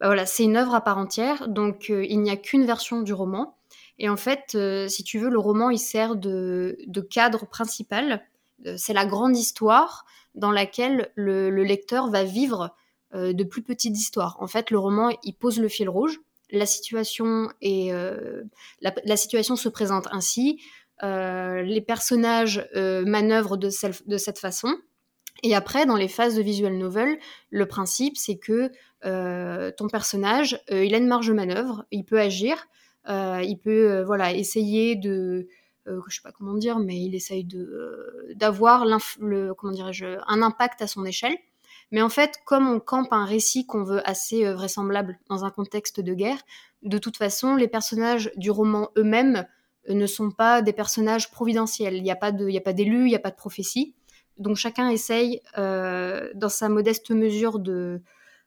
bah, une œuvre à part entière, donc euh, il n'y a qu'une version du roman. Et en fait, si tu veux, le roman, il sert de, cadre principal. c'est la grande histoire dans laquelle le, le lecteur va vivre de plus petites histoires. En fait, le roman, il pose le fil rouge la situation est euh, la, situation se présente ainsi. Euh, les personnages euh, manœuvrent de, cette façon. Et après, dans les phases de visual novel, le principe c'est que ton personnage, il a une marge de manœuvre, il peut agir, il peut voilà essayer de je sais pas comment dire, mais il essaye d'avoir un impact à son échelle. Mais en fait, comme on campe un récit qu'on veut assez euh, vraisemblable dans un contexte de guerre, de toute façon, les personnages du roman eux-mêmes euh, ne sont pas des personnages providentiels. Il n'y a pas d'élu, il n'y a pas de prophétie. Donc chacun essaye, euh, dans sa modeste mesure, de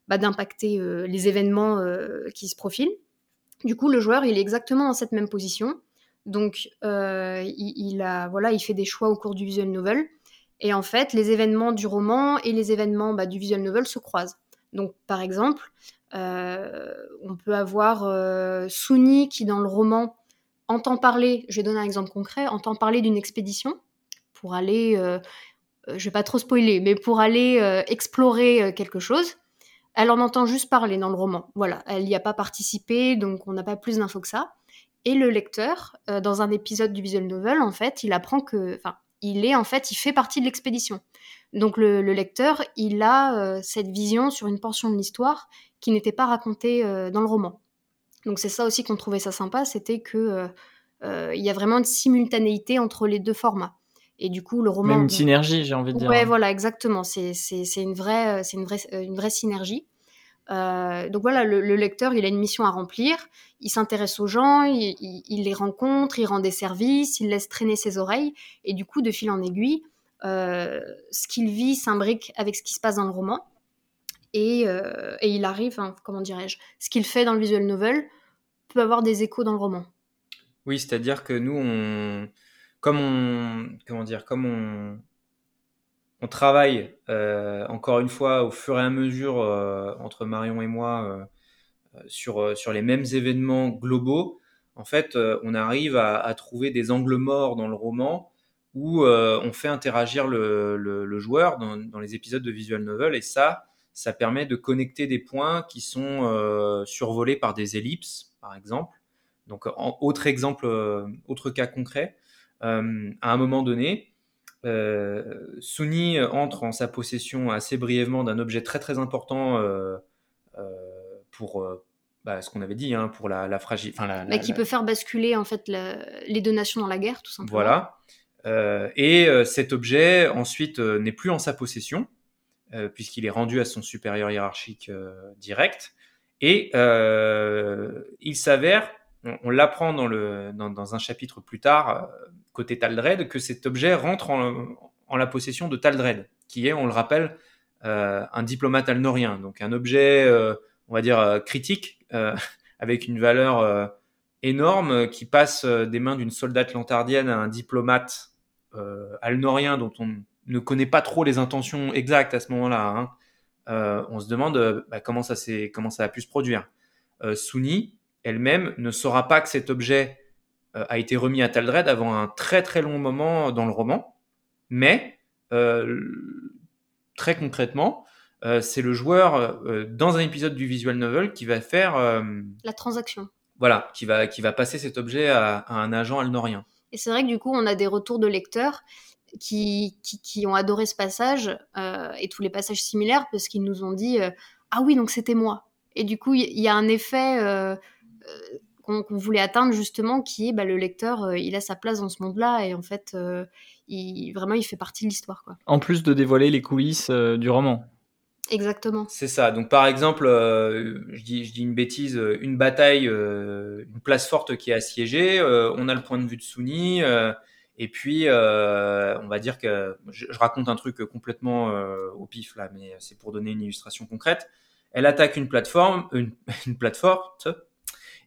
bah, d'impacter les événements qui se profilent. Du coup, le joueur, il est exactement dans cette même position. Donc, il, a, voilà, il fait des choix au cours du visual novel. Et en fait, les événements du roman et les événements bah, du visual novel se croisent. Donc, par exemple, euh, on peut avoir euh, Suni qui, dans le roman, entend parler, je vais donner un exemple concret, entend parler d'une expédition pour aller, euh, je vais pas trop spoiler, mais pour aller explorer quelque chose. Elle en entend juste parler dans le roman. Voilà, elle n'y a pas participé, donc on n'a pas plus d'infos que ça. Et le lecteur, dans un épisode du visual novel, en fait, il apprend que, il est en fait, il fait partie de l'expédition. Donc le, lecteur, il a euh, cette vision sur une portion de l'histoire qui n'était pas racontée euh, dans le roman. Donc c'est ça aussi qu'on trouvait ça sympa, c'était que euh, il y a vraiment une simultanéité entre les deux formats. Et du coup, le roman. Même une synergie, j'ai envie de dire. Ouais, voilà, exactement. C'est une vraie, c'est une vraie, une vraie synergie. Euh, donc voilà, le, lecteur, il a une mission à remplir. Il s'intéresse aux gens, il, les rencontre, il rend des services, il laisse traîner ses oreilles. Et du coup, de fil en aiguille, euh, ce qu'il vit s'imbrique avec ce qui se passe dans le roman. Et, euh, il arrive, comment dirais-je, ce qu'il fait dans le visual novel peut avoir des échos dans le roman. Oui, c'est-à-dire que nous, on, comme on, comment dire, comme on, on travaille euh, encore une fois au fur et à mesure euh, entre Marion et moi euh, sur, les mêmes événements globaux. En fait, on arrive à, trouver des angles morts dans le roman où on fait interagir le, joueur dans, les épisodes de visual novel et ça, ça permet de connecter des points qui sont survolés par des ellipses, par exemple. Donc, autre exemple, autre cas concret, à un moment donné, euh, Sunny entre en sa possession assez brièvement d'un objet très très important euh, euh, pour bah, ce qu'on avait dit, hein, pour la, la fragile. La, qui peut faire basculer en fait les deux nations dans la guerre, tout simplement. Voilà. et cet objet ensuite n'est plus en sa possession puisqu'il est rendu à son supérieur hiérarchique direct. Et il s'avère, on, l'apprend dans, dans, dans, un chapitre plus tard, côté Taldred que cet objet rentre en, la possession de Taldred, qui est, on le rappelle, euh, un diplomate alnorien, donc un objet, euh, on va dire, euh, critique, <laughs> avec une valeur énorme, qui passe des mains d'une soldate lantardienne à un diplomate alnorien dont on ne connaît pas trop les intentions exactes à ce moment-là. Hein. on se demande bah, comment, ça comment ça a pu se produire. Sunni, elle-même, ne saura pas que cet objet euh, a été remis à Taldred avant un très très long moment dans le roman. Mais euh, très concrètement, euh, c'est le joueur dans un épisode du visual novel qui va faire la transaction. Voilà, qui va qui va passer cet objet à, un agent alnorien. Et c'est vrai que du coup, on a des retours de lecteurs qui, qui, ont adoré ce passage et tous les passages similaires parce qu'ils nous ont dit ah oui donc c'était moi. Et du coup, il y, a un effet qu'on voulait atteindre justement, qui est bah, le lecteur, euh, il a sa place dans ce monde-là et en fait, euh, il, vraiment, il fait partie de l'histoire. En plus de dévoiler les coulisses euh, du roman. Exactement. C'est ça. Donc par exemple, je, dis, je dis une bêtise, une bataille, une place forte qui est assiégée, on a le point de vue de Sunni, et puis on va dire que je, raconte un truc complètement au pif là, mais c'est pour donner une illustration concrète. Elle attaque une plateforme, une, <laughs> une plateforme,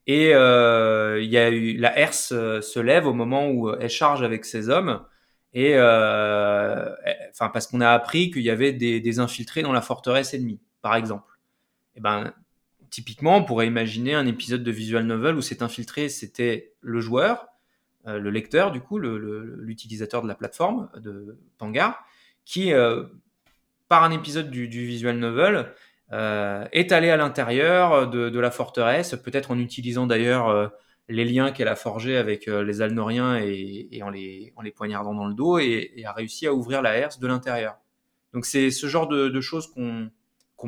et euh, il y a eu la herse euh, se lève au moment où elle charge avec ses hommes. Et euh, enfin parce qu'on a appris qu'il y avait des, des, infiltrés dans la forteresse ennemie, par exemple. Et ben typiquement, on pourrait imaginer un épisode de visual novel où cet infiltré c'était le joueur, euh, le lecteur du coup, l'utilisateur de la plateforme de Pangar, qui par un épisode du, du visual novel euh, est allé à l'intérieur de, la forteresse, peut-être en utilisant d'ailleurs euh, les liens qu'elle a forgés avec euh, les Alnoriens et, en, les, en, les, poignardant dans le dos et, a réussi à ouvrir la herse de l'intérieur. Donc c'est ce genre de, choses qu'on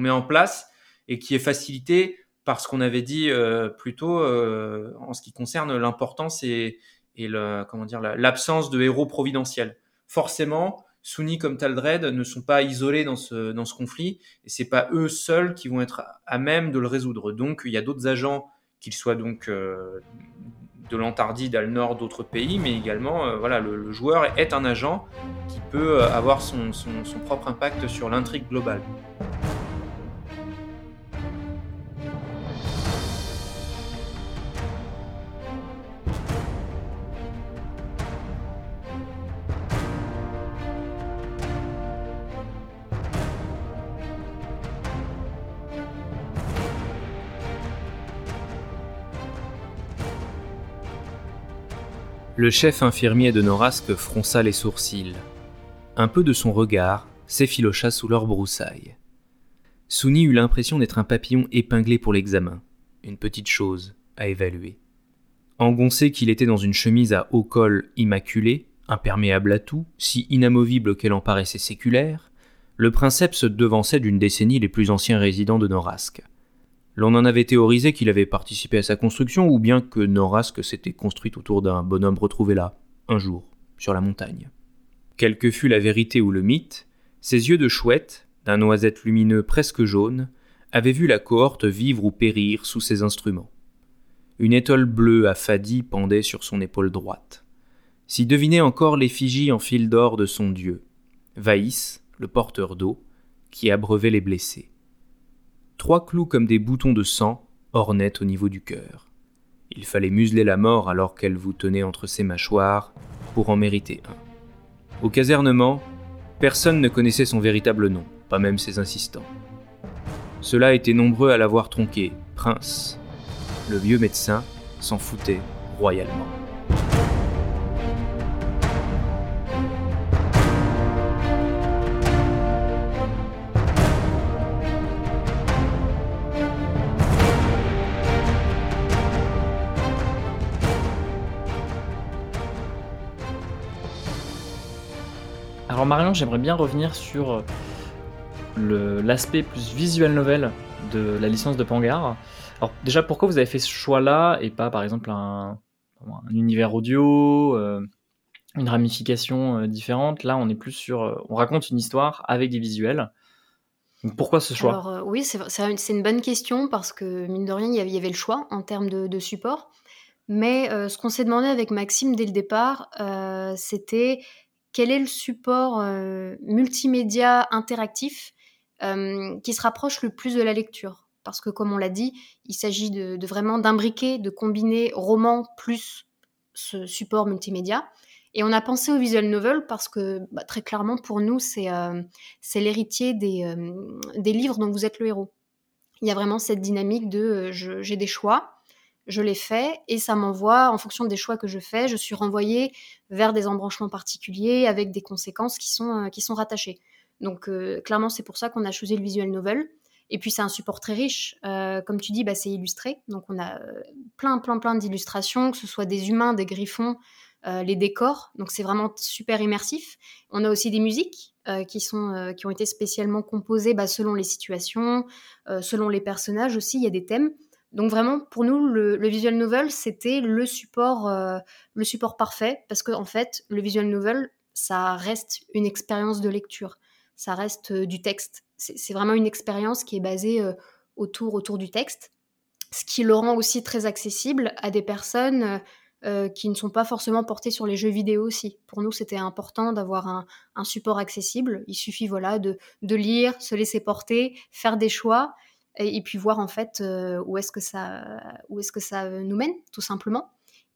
met en place et qui est facilité par ce qu'on avait dit plus tôt en ce qui concerne l'importance et, et le, comment dire l'absence de héros providentiels. Forcément, Sunni comme Taldred ne sont pas isolés dans ce, dans ce conflit et c'est pas eux seuls qui vont être à même de le résoudre. Donc il y a d'autres agents, qu'ils soient donc euh, de l'Antarctique, le nord, d'autres pays, mais également euh, voilà, le, joueur est un agent qui peut euh, avoir son, son propre impact sur l'intrigue globale. Le chef infirmier de Norasque fronça les sourcils. Un peu de son regard s'effilocha sous leur broussailles. Souni eut l'impression d'être un papillon épinglé pour l'examen, une petite chose à évaluer. Engoncé qu'il était dans une chemise à haut col immaculée, imperméable à tout, si inamovible qu'elle en paraissait séculaire, le princeps devançait d'une décennie les plus anciens résidents de Norasque. L'on en avait théorisé qu'il avait participé à sa construction, ou bien que Norasque s'était construite autour d'un bonhomme retrouvé là, un jour, sur la montagne. Quelle que fût la vérité ou le mythe, ses yeux de chouette, d'un noisette lumineux presque jaune, avaient vu la cohorte vivre ou périr sous ses instruments. Une étole bleue à Fadi pendait sur son épaule droite. S'y devinait encore l'effigie en fil d'or de son dieu, Vaïs, le porteur d'eau, qui abreuvait les blessés. Trois clous comme des boutons de sang ornaient au niveau du cœur. Il fallait museler la mort alors qu'elle vous tenait entre ses mâchoires pour en mériter un. Au casernement, personne ne connaissait son véritable nom, pas même ses insistants. Ceux-là étaient nombreux à l'avoir tronqué, prince. Le vieux médecin s'en foutait royalement. Alors Marion, j'aimerais bien revenir sur l'aspect plus visual novel de la licence de Pangar. Alors déjà, pourquoi vous avez fait ce choix-là et pas par exemple un, univers audio, euh, une ramification euh, différente? Là, on est plus sur, euh, on raconte une histoire avec des visuels. pourquoi ce choix? Alors oui, c'est une bonne question parce que mine de rien, il y avait, le choix en termes de, support. Mais ce qu'on s'est demandé avec Maxime dès le départ, c'était quel est le support multimédia interactif qui se rapproche le plus de la lecture? Parce que comme on l'a dit, il s'agit de, vraiment d'imbriquer, de combiner roman plus ce support multimédia. Et on a pensé au visual novel parce que bah, très clairement pour nous c'est euh, l'héritier des, euh, livres dont vous êtes le héros. Il y a vraiment cette dynamique de euh, j'ai des choix, je les fais et ça m'envoie, en fonction des choix que je fais, je suis renvoyée vers des embranchements particuliers avec des conséquences qui sont, qui sont rattachées. Donc clairement c'est pour ça qu'on a choisi le visual novel. Et puis c'est un support très riche. Euh, comme tu dis, bah, c'est illustré. Donc on a euh, plein, plein, plein d'illustrations, que ce soit des humains, des griffons, euh, les décors. Donc c'est vraiment super immersif. On a aussi des musiques qui, sont, qui ont été spécialement composées bah, selon les situations, selon les personnages aussi. Il y a des thèmes. Donc vraiment, pour nous, le, visual novel, c'était le support, le support parfait parce qu'en en fait, le visual novel, ça reste une expérience de lecture. Ça reste du texte c'est vraiment une expérience qui est basée euh, autour, autour du texte, ce qui le rend aussi très accessible à des personnes euh, euh, qui ne sont pas forcément portées sur les jeux vidéo aussi. Pour nous, c'était important d'avoir un, support accessible. Il suffit voilà de, lire, se laisser porter, faire des choix et, puis voir en fait où est-ce que ça où est-ce que ça nous mène tout simplement.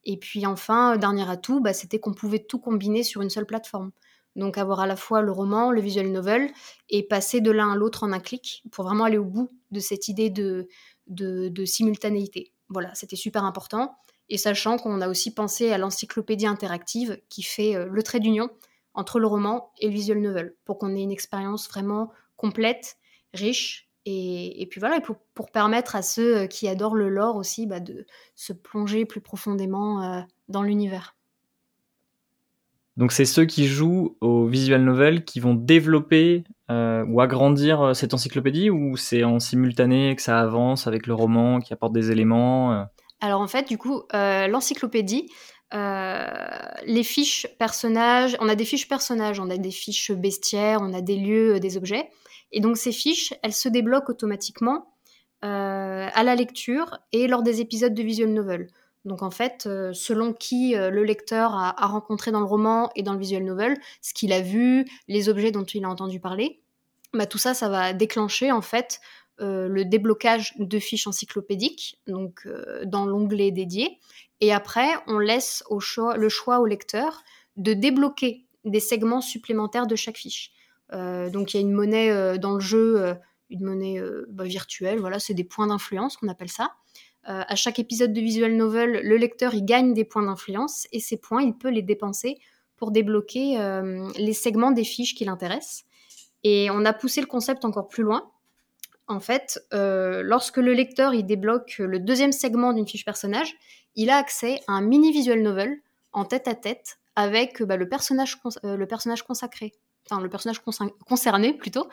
Et puis enfin, dernier atout, bah, c'était qu'on pouvait tout combiner sur une seule plateforme. Donc avoir à la fois le roman, le visual novel, et passer de l'un à l'autre en un clic pour vraiment aller au bout de cette idée de, de, simultanéité. Voilà, c'était super important. Et sachant qu'on a aussi pensé à l'encyclopédie interactive qui fait euh, le trait d'union entre le roman et le visual novel, pour qu'on ait une expérience vraiment complète, riche, et, puis voilà, pour, pour, permettre à ceux euh, qui adorent le lore aussi bah, de se plonger plus profondément euh, dans l'univers. Donc c'est ceux qui jouent au visual novel qui vont développer euh, ou agrandir cette encyclopédie ou c'est en simultané que ça avance avec le roman qui apporte des éléments euh? Alors en fait du coup l'encyclopédie, les fiches personnages, on a des fiches personnages, on a des fiches bestiaires, on a des lieux, des objets et donc ces fiches elles se débloquent automatiquement à la lecture et lors des épisodes de visual novel. Donc en fait, euh, selon qui euh, le lecteur a, rencontré dans le roman et dans le visual novel, ce qu'il a vu, les objets dont il a entendu parler, bah, tout ça, ça va déclencher en fait euh, le déblocage de fiches encyclopédiques, donc dans l'onglet dédié. Et après, on laisse au choix, le choix au lecteur de débloquer des segments supplémentaires de chaque fiche. donc il y a une monnaie dans le jeu, une monnaie bah, virtuelle, voilà, c'est des points d'influence qu'on appelle ça. Euh, à chaque épisode de visual novel, le lecteur il gagne des points d'influence et ces points, il peut les dépenser pour débloquer euh, les segments des fiches qui l'intéressent. Et on a poussé le concept encore plus loin. En fait, euh, lorsque le lecteur il débloque le deuxième segment d'une fiche personnage, il a accès à un mini visual novel en tête à tête avec bah, le, personnage le personnage consacré, enfin le personnage concerné plutôt,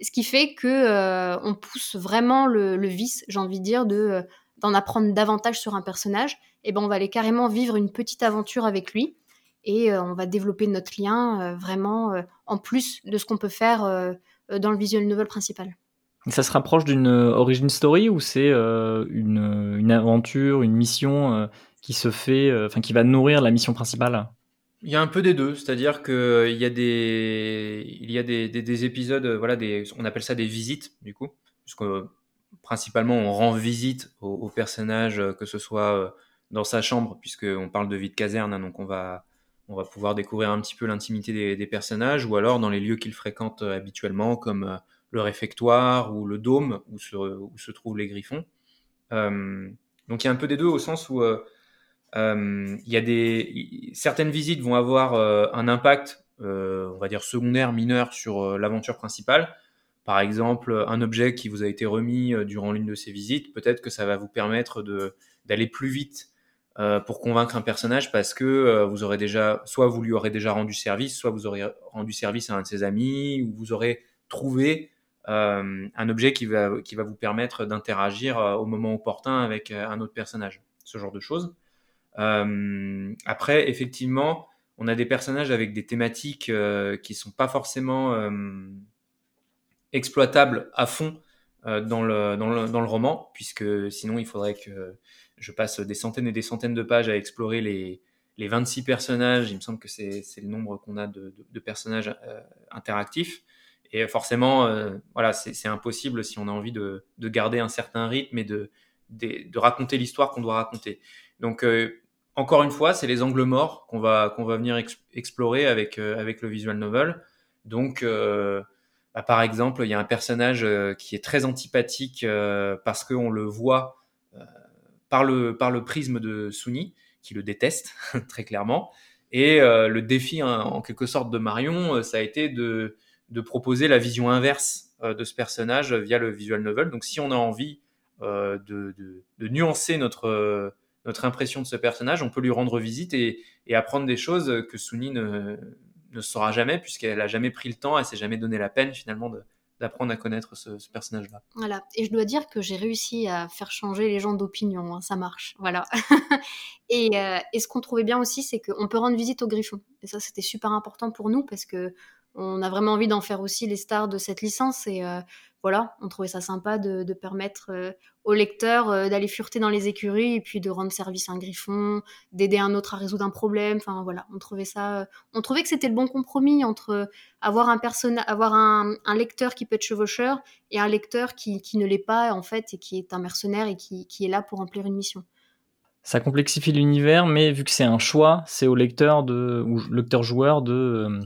ce qui fait que on pousse vraiment le, le vice, j'ai envie de dire, de d'en apprendre davantage sur un personnage, et ben on va aller carrément vivre une petite aventure avec lui. Et euh, on va développer notre lien euh, vraiment euh, en plus de ce qu'on peut faire dans le visual novel principal. Ça se rapproche d'une origin story ou c'est une, une, aventure, une mission qui se fait, enfin qui va nourrir la mission principale? Il y a un peu des deux, c'est-à-dire que il y a des, il y a des, des, épisodes, voilà, on appelle ça des visites du coup, puisque principalement, on rend visite au, personnage, euh, que ce soit euh, dans sa chambre, puisqu'on parle de vie de caserne, hein, donc on va, on va pouvoir découvrir un petit peu l'intimité des, personnages, ou alors dans les lieux qu'ils fréquentent euh, habituellement, comme le réfectoire ou le dôme où se, où se trouvent les griffons. donc il y a un peu des deux au sens où il y a des certaines visites vont avoir un impact, on va dire secondaire, mineur sur l'aventure principale, par exemple, un objet qui vous a été remis euh, durant l'une de ces visites, peut-être que ça va vous permettre d'aller plus vite pour convaincre un personnage parce que vous aurez déjà, soit vous lui aurez déjà rendu service, soit vous aurez rendu service à un de ses amis, ou vous aurez trouvé un objet qui va, qui va vous permettre d'interagir au moment opportun avec un autre personnage, ce genre de choses. après, effectivement, on a des personnages avec des thématiques euh, qui sont pas forcément euh, exploitables à fond euh, dans, le, dans, le, dans, le, roman, puisque sinon il faudrait que je passe des centaines et des centaines de pages à explorer les, les 26 personnages. Il me semble que c'est le nombre qu'on a de, de, personnages interactifs. Et forcément, voilà, c'est impossible si on a envie de, de, garder un certain rythme et de, de, raconter l'histoire qu'on doit raconter. Donc, encore une fois, c'est les angles morts qu'on va, va venir explorer avec, euh, avec le visual novel. Donc, euh, bah, par exemple, il y a un personnage euh, qui est très antipathique parce qu'on le voit par, le, par le prisme de Suni, qui le déteste <laughs> très clairement. Et le défi, hein, en quelque sorte, de Marion, ça a été de, de proposer la vision inverse de ce personnage via le visual novel. Donc, si on a envie de, de, nuancer notre notre impression de ce personnage, on peut lui rendre visite et, apprendre des choses que Suni ne, saura jamais, puisqu'elle a jamais pris le temps, elle s'est jamais donné la peine finalement d'apprendre à connaître ce, personnage-là. Voilà, et je dois dire que j'ai réussi à faire changer les gens d'opinion, hein. ça marche, voilà. <laughs> Euh, et, ce qu'on trouvait bien aussi, c'est qu'on peut rendre visite au griffon. Et ça, c'était super important pour nous, parce que on a vraiment envie d'en faire aussi les stars de cette licence, et euh, voilà, on trouvait ça sympa de, permettre euh, au lecteur euh, d'aller fureter dans les écuries et puis de rendre service à un griffon, d'aider un autre à résoudre un problème. Enfin voilà, on trouvait ça, euh, on trouvait que c'était le bon compromis entre avoir un avoir un, lecteur qui peut être chevaucheur et un lecteur qui, ne l'est pas en fait et qui est un mercenaire et qui, est là pour remplir une mission. Ça complexifie l'univers, mais vu que c'est un choix, c'est au lecteur de ou lecteur joueur de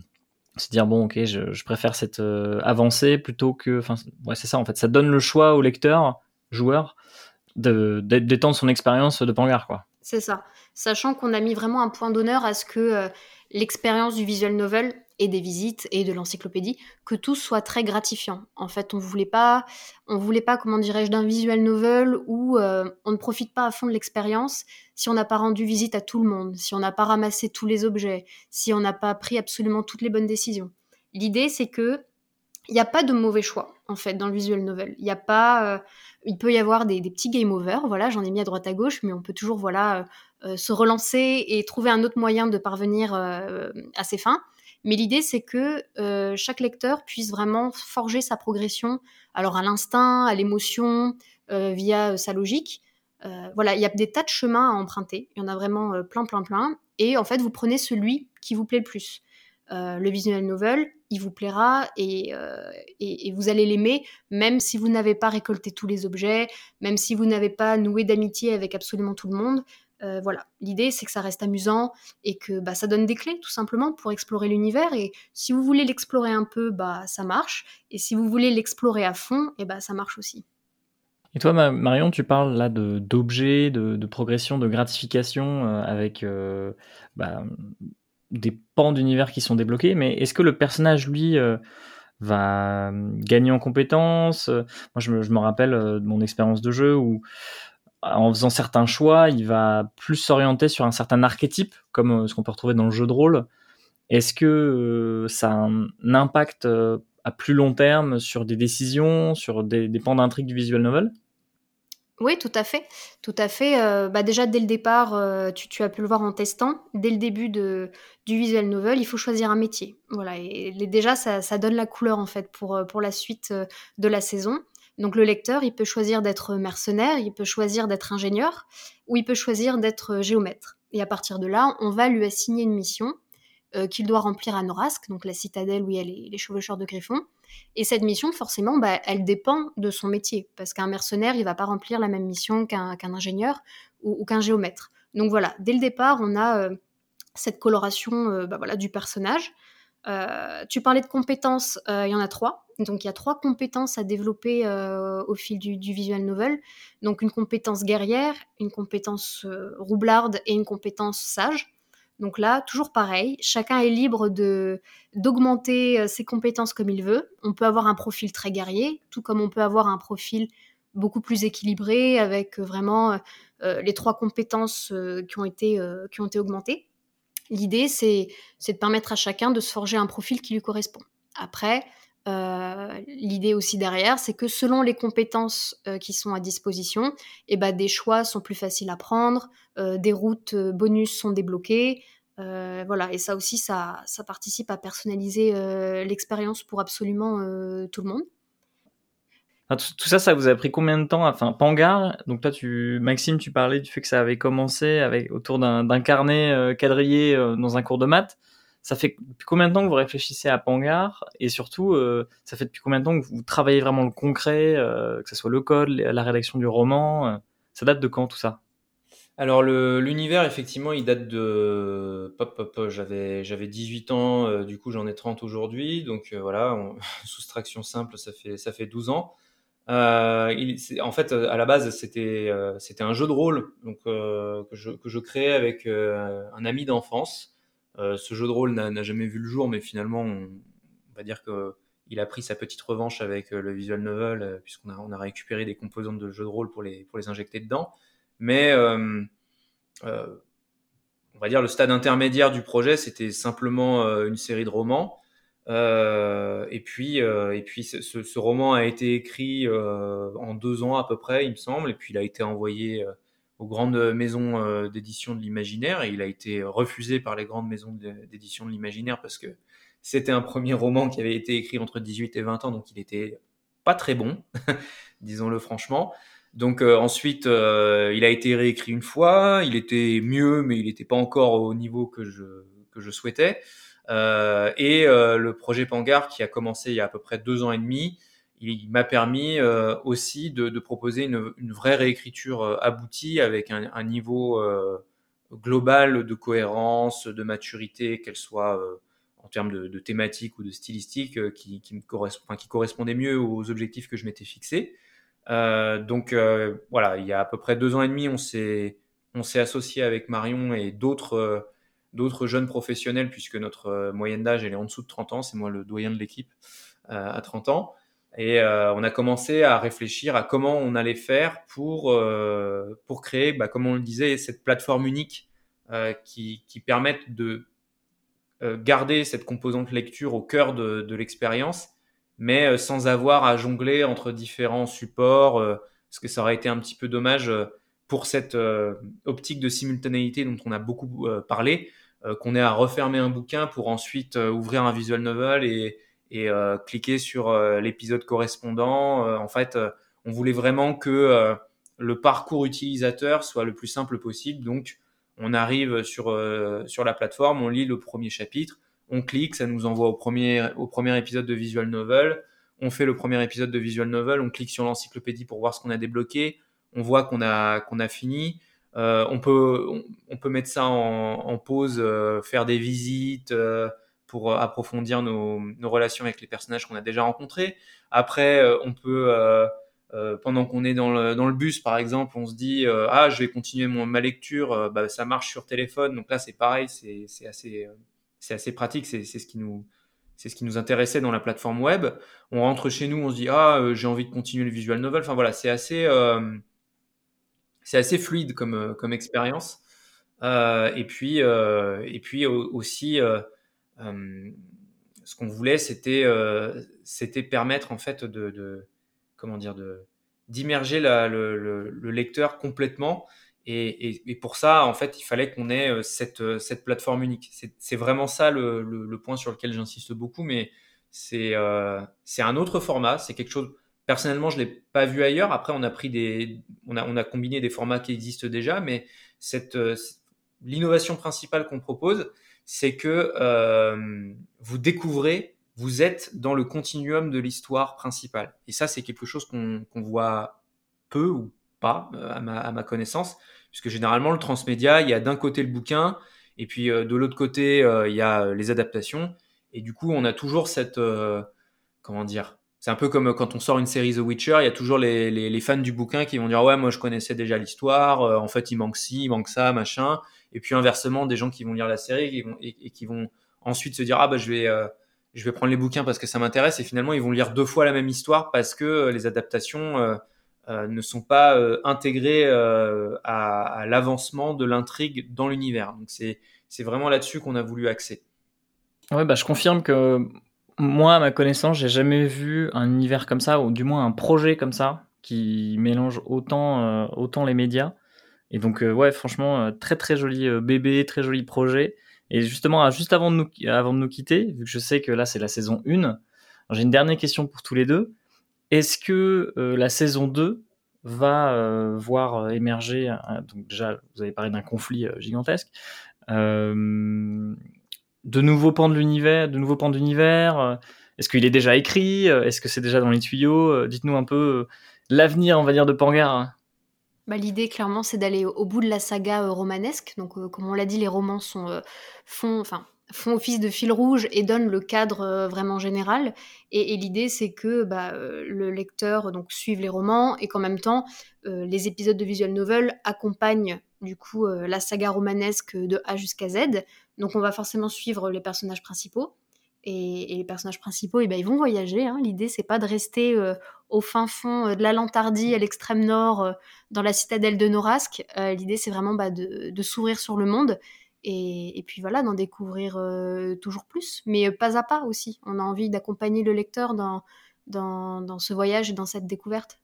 se dire bon ok je, préfère cette euh, avancée plutôt que enfin ouais c'est ça en fait. Ça donne le choix au lecteur joueur d'étendre son expérience de Pangar quoi. C'est ça. Sachant qu'on a mis vraiment un point d'honneur à ce que euh, l'expérience du visual novel et des visites et de l'encyclopédie, que tout soit très gratifiant. En fait, on voulait pas, on voulait pas, comment dirais-je, d'un visual novel où euh, on ne profite pas à fond de l'expérience si on n'a pas rendu visite à tout le monde, si on n'a pas ramassé tous les objets, si on n'a pas pris absolument toutes les bonnes décisions. L'idée, c'est que il n'y a pas de mauvais choix en fait dans le visual novel. Il y a pas, euh, il peut y avoir des, petits game over, voilà, j'en ai mis à droite à gauche, mais on peut toujours voilà euh, se relancer et trouver un autre moyen de parvenir à ses fins. Mais l'idée, c'est que euh, chaque lecteur puisse vraiment forger sa progression, alors à l'instinct, à l'émotion, euh, via euh, sa logique. voilà, il y a des tas de chemins à emprunter. Il y en a vraiment plein, plein, plein. Et en fait, vous prenez celui qui vous plaît le plus. le visual novel, il vous plaira et, et vous allez l'aimer, même si vous n'avez pas récolté tous les objets, même si vous n'avez pas noué d'amitié avec absolument tout le monde. Euh, voilà, l'idée c'est que ça reste amusant et que bah, ça donne des clés tout simplement pour explorer l'univers. Et si vous voulez l'explorer un peu, bah ça marche. Et si vous voulez l'explorer à fond, et bah ça marche aussi. Et toi, Marion, tu parles là d'objets, de, progression, de gratification euh, avec euh, bah, des pans d'univers qui sont débloqués. Mais est-ce que le personnage, lui, va gagner en compétences? Moi, je me, rappelle de mon expérience de jeu où en faisant certains choix, il va plus s'orienter sur un certain archétype, comme euh, ce qu'on peut retrouver dans le jeu de rôle. Est-ce que euh, ça a un impact euh, à plus long terme sur des décisions, sur des, pans d'intrigue du visual novel? Oui, tout à fait. Tout à fait. bah déjà, dès le départ, tu, as pu le voir en testant, dès le début du visual novel, il faut choisir un métier. Voilà, et, déjà, ça, ça, donne la couleur, en fait, pour, pour la suite de la saison. Donc le lecteur, il peut choisir d'être mercenaire, il peut choisir d'être ingénieur, ou il peut choisir d'être géomètre. Et à partir de là, on va lui assigner une mission euh, qu'il doit remplir à Norasque, donc la citadelle où il y a les, chevaucheurs de griffons. Et cette mission, forcément, bah, elle dépend de son métier, parce qu'un mercenaire, il va pas remplir la même mission qu'un ingénieur ou, qu'un géomètre. Donc voilà, dès le départ, on a euh, cette coloration euh, bah, voilà, du personnage. tu parlais de compétences, il y en a trois. Donc il y a trois compétences à développer euh, au fil du, visual novel. Donc une compétence guerrière, une compétence euh, roublarde et une compétence sage. Donc là, toujours pareil, chacun est libre de d'augmenter euh, ses compétences comme il veut. On peut avoir un profil très guerrier, tout comme on peut avoir un profil beaucoup plus équilibré, avec vraiment les trois compétences qui, ont été, qui ont été augmentées. L'idée, c'est de permettre à chacun de se forger un profil qui lui correspond. Après, l'idée aussi derrière, c'est que selon les compétences qui sont à disposition, eh ben, des choix sont plus faciles à prendre, des routes bonus sont débloquées. voilà, et ça aussi, ça, ça participe à personnaliser l'expérience pour absolument tout le monde. tout, ça, ça vous a pris combien de temps Enfin, Pangar, donc toi, tu, Maxime, tu parlais du fait que ça avait commencé avec, autour d'un carnet quadrillé dans un cours de maths ça fait depuis combien de temps que vous réfléchissez à Pangar? Et surtout euh, ça fait depuis combien de temps que vous travaillez vraiment le concret, euh, que ce soit le code, la rédaction du roman, euh, ça date de quand tout ça? Alors l'univers effectivement il date de pop pop, j'avais j'avais 18 ans du coup j'en ai 30 aujourd'hui. Donc voilà <laughs> soustraction simple ça fait ça fait 12 ans. En fait à la base c'était c'était un jeu de rôle donc que je que je créais avec un ami d'enfance ce jeu de rôle n'a jamais vu le jour, mais finalement, on, va dire qu'il a pris sa petite revanche avec euh, le visual novel, euh, puisqu'on a, récupéré des composantes de jeu de rôle pour les, injecter dedans. Mais on va dire le stade intermédiaire du projet, c'était simplement une série de romans. et puis, et puis ce, roman a été écrit en deux ans à peu près, il me semble, et puis il a été envoyé aux grandes maisons euh, d'édition de l'imaginaire et il a été refusé par les grandes maisons d'édition de l'imaginaire parce que c'était un premier roman qui avait été écrit entre 18 et 20 ans, donc il était pas très bon, <laughs> disons-le franchement. Donc euh, ensuite, euh, il a été réécrit une fois, il était mieux, mais il n'était pas encore au niveau que je, que je souhaitais. et le projet Pangar, qui a commencé il y a à peu près deux ans et demi, il m'a permis euh, aussi de, proposer une, vraie réécriture euh, aboutie avec un, niveau euh, global de cohérence, de maturité, qu'elle soit en termes de, thématique ou de stylistique, qui, me correspondait mieux aux objectifs que je m'étais fixés. donc voilà, il y a à peu près deux ans et demi, on s'est associé avec Marion et d'autres jeunes professionnels puisque notre moyenne d'âge est en dessous de 30 ans, c'est moi le doyen de l'équipe à 30 ans. Et euh, on a commencé à réfléchir à comment on allait faire pour, euh, pour créer, bah, comme on le disait, cette plateforme unique euh, qui, permette de garder cette composante lecture au cœur de, de l'expérience, mais sans avoir à jongler entre différents supports, parce que ça aurait été un petit peu dommage pour cette optique de simultanéité dont on a beaucoup parlé, qu'on ait à refermer un bouquin pour ensuite ouvrir un visual novel et, et euh, cliquer sur euh, l'épisode correspondant. Euh, en fait, on voulait vraiment que le parcours utilisateur soit le plus simple possible. Donc, on arrive sur, sur la plateforme, on lit le premier chapitre, on clique, ça nous envoie au premier, au premier épisode de Visual Novel. On fait le premier épisode de Visual Novel, on clique sur l'encyclopédie pour voir ce qu'on a débloqué, on voit qu'on a, qu'on a fini. on, peut, on, peut mettre ça en, en pause, faire des visites, pour euh, approfondir nos, relations avec les personnages qu'on a déjà rencontrés. Après, euh, on peut, euh, pendant qu'on est dans le, dans le, bus, par exemple, on se dit ah je vais continuer mon, ma lecture, bah, ça marche sur téléphone. Donc là, c'est pareil, c'est assez, c'est assez pratique. C'est ce qui nous c'est ce qui nous intéressait dans la plateforme web. On rentre chez nous, on se dit ah j'ai envie de continuer le visual novel. Enfin voilà, c'est assez c'est assez fluide comme comme expérience. et puis et puis aussi euh, ce qu'on voulait, c'était euh, c'était permettre en fait de, de comment dire de d'immerger le, le, le, lecteur complètement. Et, et, et, pour ça, en fait, il fallait qu'on ait euh, cette, cette plateforme unique. C'est vraiment ça le, le, point sur lequel j'insiste beaucoup, mais c'est euh, un autre format. C'est quelque chose. Personnellement, je l'ai pas vu ailleurs. Après, on a pris des, on a, on a combiné des formats qui existent déjà, mais cette l'innovation principale qu'on propose, c'est que euh, vous découvrez, vous êtes dans le continuum de l'histoire principale. Et ça, c'est quelque chose qu'on voit peu ou pas euh, à, ma, à, ma, connaissance, puisque généralement, le transmédia, il y a d'un côté le bouquin, et puis euh, de l'autre côté, il y a les adaptations. Et du coup, on a toujours cette... comment dire c'est un peu comme quand on sort une série The Witcher, il y a toujours les, les, les fans du bouquin qui vont dire ouais moi je connaissais déjà l'histoire, en fait il manque ci, il manque ça, machin. Et puis inversement, des gens qui vont lire la série et, qui vont ensuite se dire ah bah je vais euh, je vais prendre les bouquins parce que ça m'intéresse et finalement ils vont lire deux fois la même histoire parce que euh, les adaptations ne sont pas intégrés à, l'avancement de l'intrigue dans l'univers. Donc c'est vraiment là-dessus qu'on a voulu axer. Ouais, bah, je confirme que moi, à ma connaissance, j'ai jamais vu un univers comme ça, ou du moins un projet comme ça, qui mélange autant, autant les médias. Et donc, ouais, franchement, très très joli bébé, très joli projet. Et justement, juste avant de nous, avant de nous quitter, vu que je sais que là c'est la saison 1, j'ai une dernière question pour tous les deux. Est-ce que euh, la saison 2 va euh, voir euh, émerger, donc déjà vous avez parlé d'un conflit gigantesque, de nouveaux pans de l'univers, de nouveaux pans d'univers Est-ce qu'il est déjà écrit Est-ce que c'est déjà dans les tuyaux Dites-nous un peu l'avenir, on va dire, de Pangar. Bah, l'idée, clairement, c'est d'aller au bout de la saga romanesque. Donc, comme on l'a dit, les romans sont, font, enfin, font office de fil rouge et donnent le cadre euh, vraiment général. Et, l'idée, c'est que bah, euh, le lecteur donc suive les romans et qu'en même temps, euh, les épisodes de visual novel accompagnent du coup la saga romanesque de A jusqu'à Z. Donc, on va forcément suivre les personnages principaux. Et, les personnages principaux, et eh ben, ils vont voyager. Hein. L'idée, c'est pas de rester au fin fond de la Lantardie, à l'extrême nord, dans la citadelle de Norasque. L'idée, c'est vraiment bah, de, s'ouvrir sur le monde et, puis voilà, d'en découvrir euh, toujours plus, mais euh, pas à pas aussi. On a envie d'accompagner le lecteur dans, ce voyage et dans cette découverte.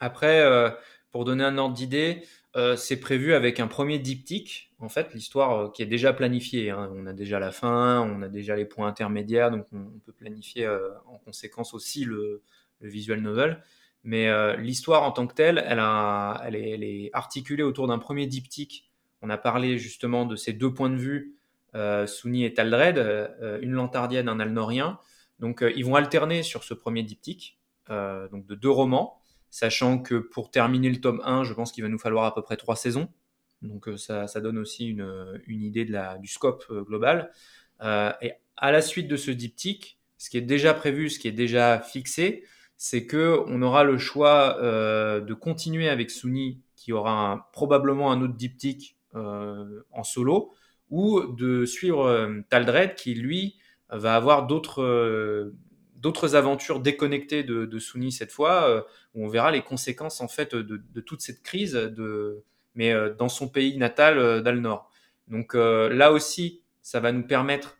Après, euh, pour donner un ordre d'idée, c'est prévu avec un premier diptyque, en fait, l'histoire qui est déjà planifiée. Hein. On a déjà la fin, on a déjà les points intermédiaires, donc on, peut planifier en conséquence aussi le, visual novel. Mais l'histoire en tant que telle, elle, est, articulée autour d'un premier diptyque on a parlé justement de ces deux points de vue, euh, Sunni et Taldred, euh, une lantardienne, un alnorien. Donc euh, ils vont alterner sur ce premier diptyque, donc de deux romans, sachant que pour terminer le tome 1, je pense qu'il va nous falloir à peu près trois saisons. Donc ça, donne aussi une, idée de la, du scope global. et à la suite de ce diptyque, ce qui est déjà prévu, ce qui est déjà fixé, c'est que on aura le choix de continuer avec Sunni, qui aura probablement un autre diptyque euh, en solo, ou de suivre euh, Taldred qui, lui, va avoir d'autres euh, d'autres aventures déconnectées de, de cette fois, où on verra les conséquences en fait de, toute cette crise, de, mais dans son pays natal d'Al-Nord. Donc là aussi, ça va nous permettre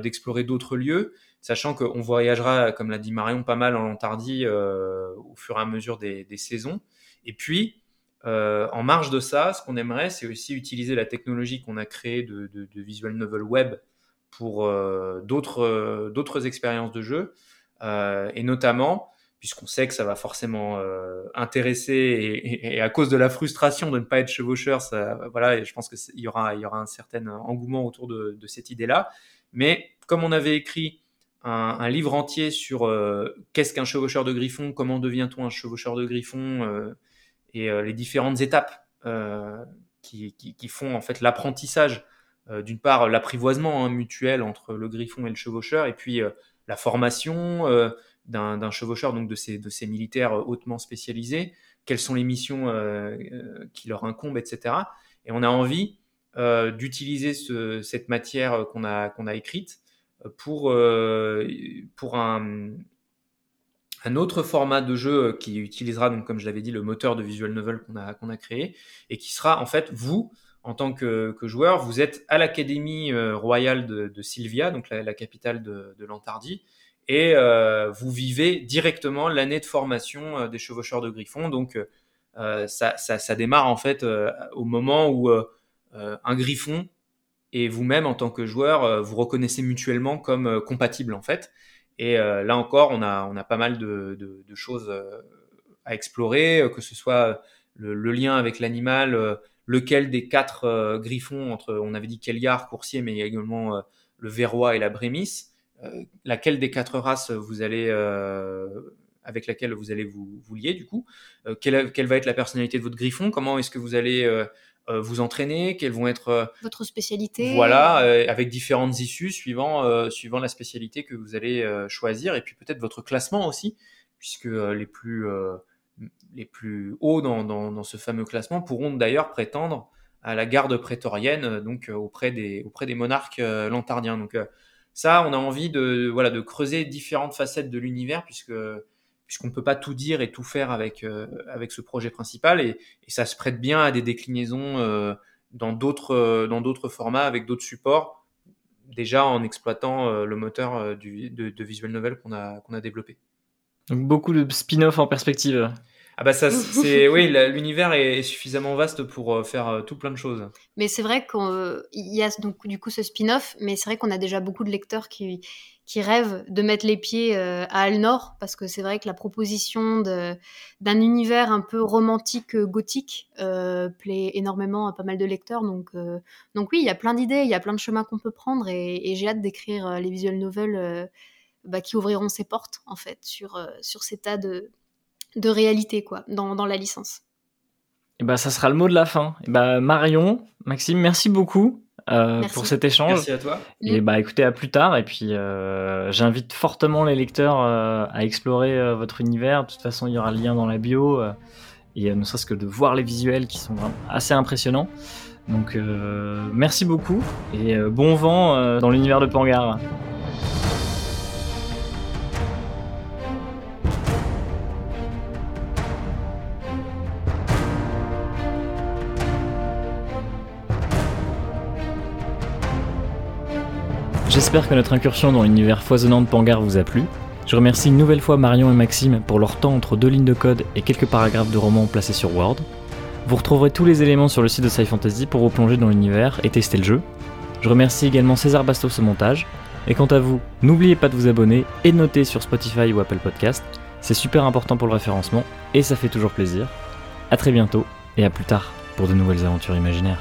d'explorer d'autres lieux, sachant qu'on voyagera, comme l'a dit Marion, pas mal en Lantardie au fur et à mesure des, saisons. Et puis, euh, en marge de ça, ce qu'on aimerait, c'est aussi utiliser la technologie qu'on a créée de, visual novel web pour euh, euh, d'autres expériences de jeu, et notamment puisqu'on sait que ça va forcément intéresser et, à cause de la frustration de ne pas être chevaucheur, voilà, je pense qu'il y aura, y aura un certain engouement autour de, cette idée-là. Mais comme on avait écrit un, livre entier sur qu'est-ce qu'un chevaucheur de griffon, comment devient-on un chevaucheur de griffon, et euh, les différentes étapes euh, qui, font en fait l'apprentissage euh, d'une part l'apprivoisement hein, mutuel entre le griffon et le chevaucheur, et puis la formation d'un chevaucheur, donc de ces, militaires hautement spécialisés, quelles sont les missions qui leur incombent, etc. Et on a envie d'utiliser cette matière qu'on a, écrite pour, un, autre format de jeu euh, qui utilisera, donc, comme je l'avais dit, le moteur de visual novel qu'on a créé et qui sera en fait vous, en tant que, joueur, vous êtes à l'Académie euh, royale de, Sylvia, donc la, capitale de, de l'Antardie, et euh, vous vivez directement l'année de formation des chevaucheurs de Griffon. Donc ça, ça, démarre en fait au moment où un Griffon et vous-même en tant que joueur vous reconnaissez mutuellement comme compatible en fait. Et euh, là encore, on a, on a pas mal de, de, choses euh, à explorer, euh, que ce soit le, lien avec l'animal, lequel des quatre griffons, entre, on avait dit Kelgar, coursier, mais il y a également le verrois et la brémisse, laquelle des quatre races vous allez avec laquelle vous allez vous, vous lier du coup, quelle, quelle, va être la personnalité de votre griffon, comment est-ce que vous allez euh, vous entraîner, quelles vont être euh, votre spécialité? Voilà, euh, avec différentes issues suivant suivant la spécialité que vous allez choisir et puis peut-être votre classement aussi, puisque les plus les plus hauts dans, ce fameux classement pourront d'ailleurs prétendre à la garde prétorienne, donc auprès des auprès des monarques lantardiens. Donc ça, on a envie de voilà de creuser différentes facettes de l'univers puisque puisqu'on ne peut pas tout dire et tout faire avec, avec ce projet principal, et, ça se prête bien à des déclinaisons dans d'autres formats, avec d'autres supports, déjà en exploitant le moteur de, de visual novel qu'on a, qu'on a développé. Donc beaucoup de spin-off en perspective. Ah bah ça, <laughs> c'est oui, l'univers est suffisamment vaste pour euh, faire euh, tout plein de choses. Mais c'est vrai qu'il y a donc du coup ce spin-off, mais c'est vrai qu'on a déjà beaucoup de lecteurs qui qui rêvent de mettre les pieds euh, à Alnor parce que c'est vrai que la proposition d'un univers un peu romantique gothique plaît énormément à pas mal de lecteurs. Donc donc oui, il y a plein d'idées, il y a plein de chemins qu'on peut prendre et, et j'ai hâte d'écrire les visual novels. Bah, qui ouvriront ses portes en fait sur, sur ces tas de, de réalité quoi dans, dans la licence. Et bah ça sera le mot de la fin. Et bah Marion, Maxime, merci beaucoup euh, pour cet échange. Merci à toi. Et bah écoutez à plus tard et puis euh, j'invite fortement les lecteurs euh, à explorer votre univers. De toute façon il y aura le lien dans la bio et ne serait-ce que de voir les visuels qui sont assez impressionnants. Donc merci beaucoup et bon vent dans l'univers de Pangar. J'espère que notre incursion dans l'univers foisonnant de Pangar vous a plu. Je remercie une nouvelle fois Marion et Maxime pour leur temps entre deux lignes de code et quelques paragraphes de romans placés sur Word. Vous retrouverez tous les éléments sur le site de Sci Fantasy pour vous plonger dans l'univers et tester le jeu. Je remercie également César Bastos au montage. Et quant à vous, n'oubliez pas de vous abonner et de noter sur Spotify ou Apple Podcast. C'est super important pour le référencement et ça fait toujours plaisir. A très bientôt et à plus tard pour de nouvelles aventures imaginaires.